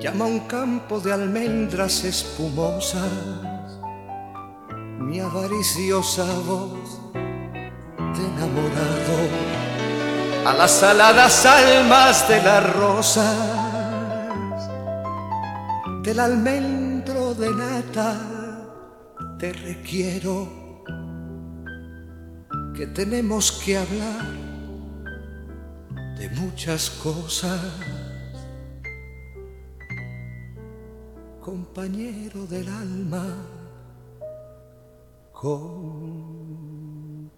Speaker 2: Llama un campo de almendras espumosas mi avariciosa voz de enamorado. A las aladas almas de las rosas del almendro de nata te requiero que tenemos que hablar de muchas cosas. Compañero del alma compañero.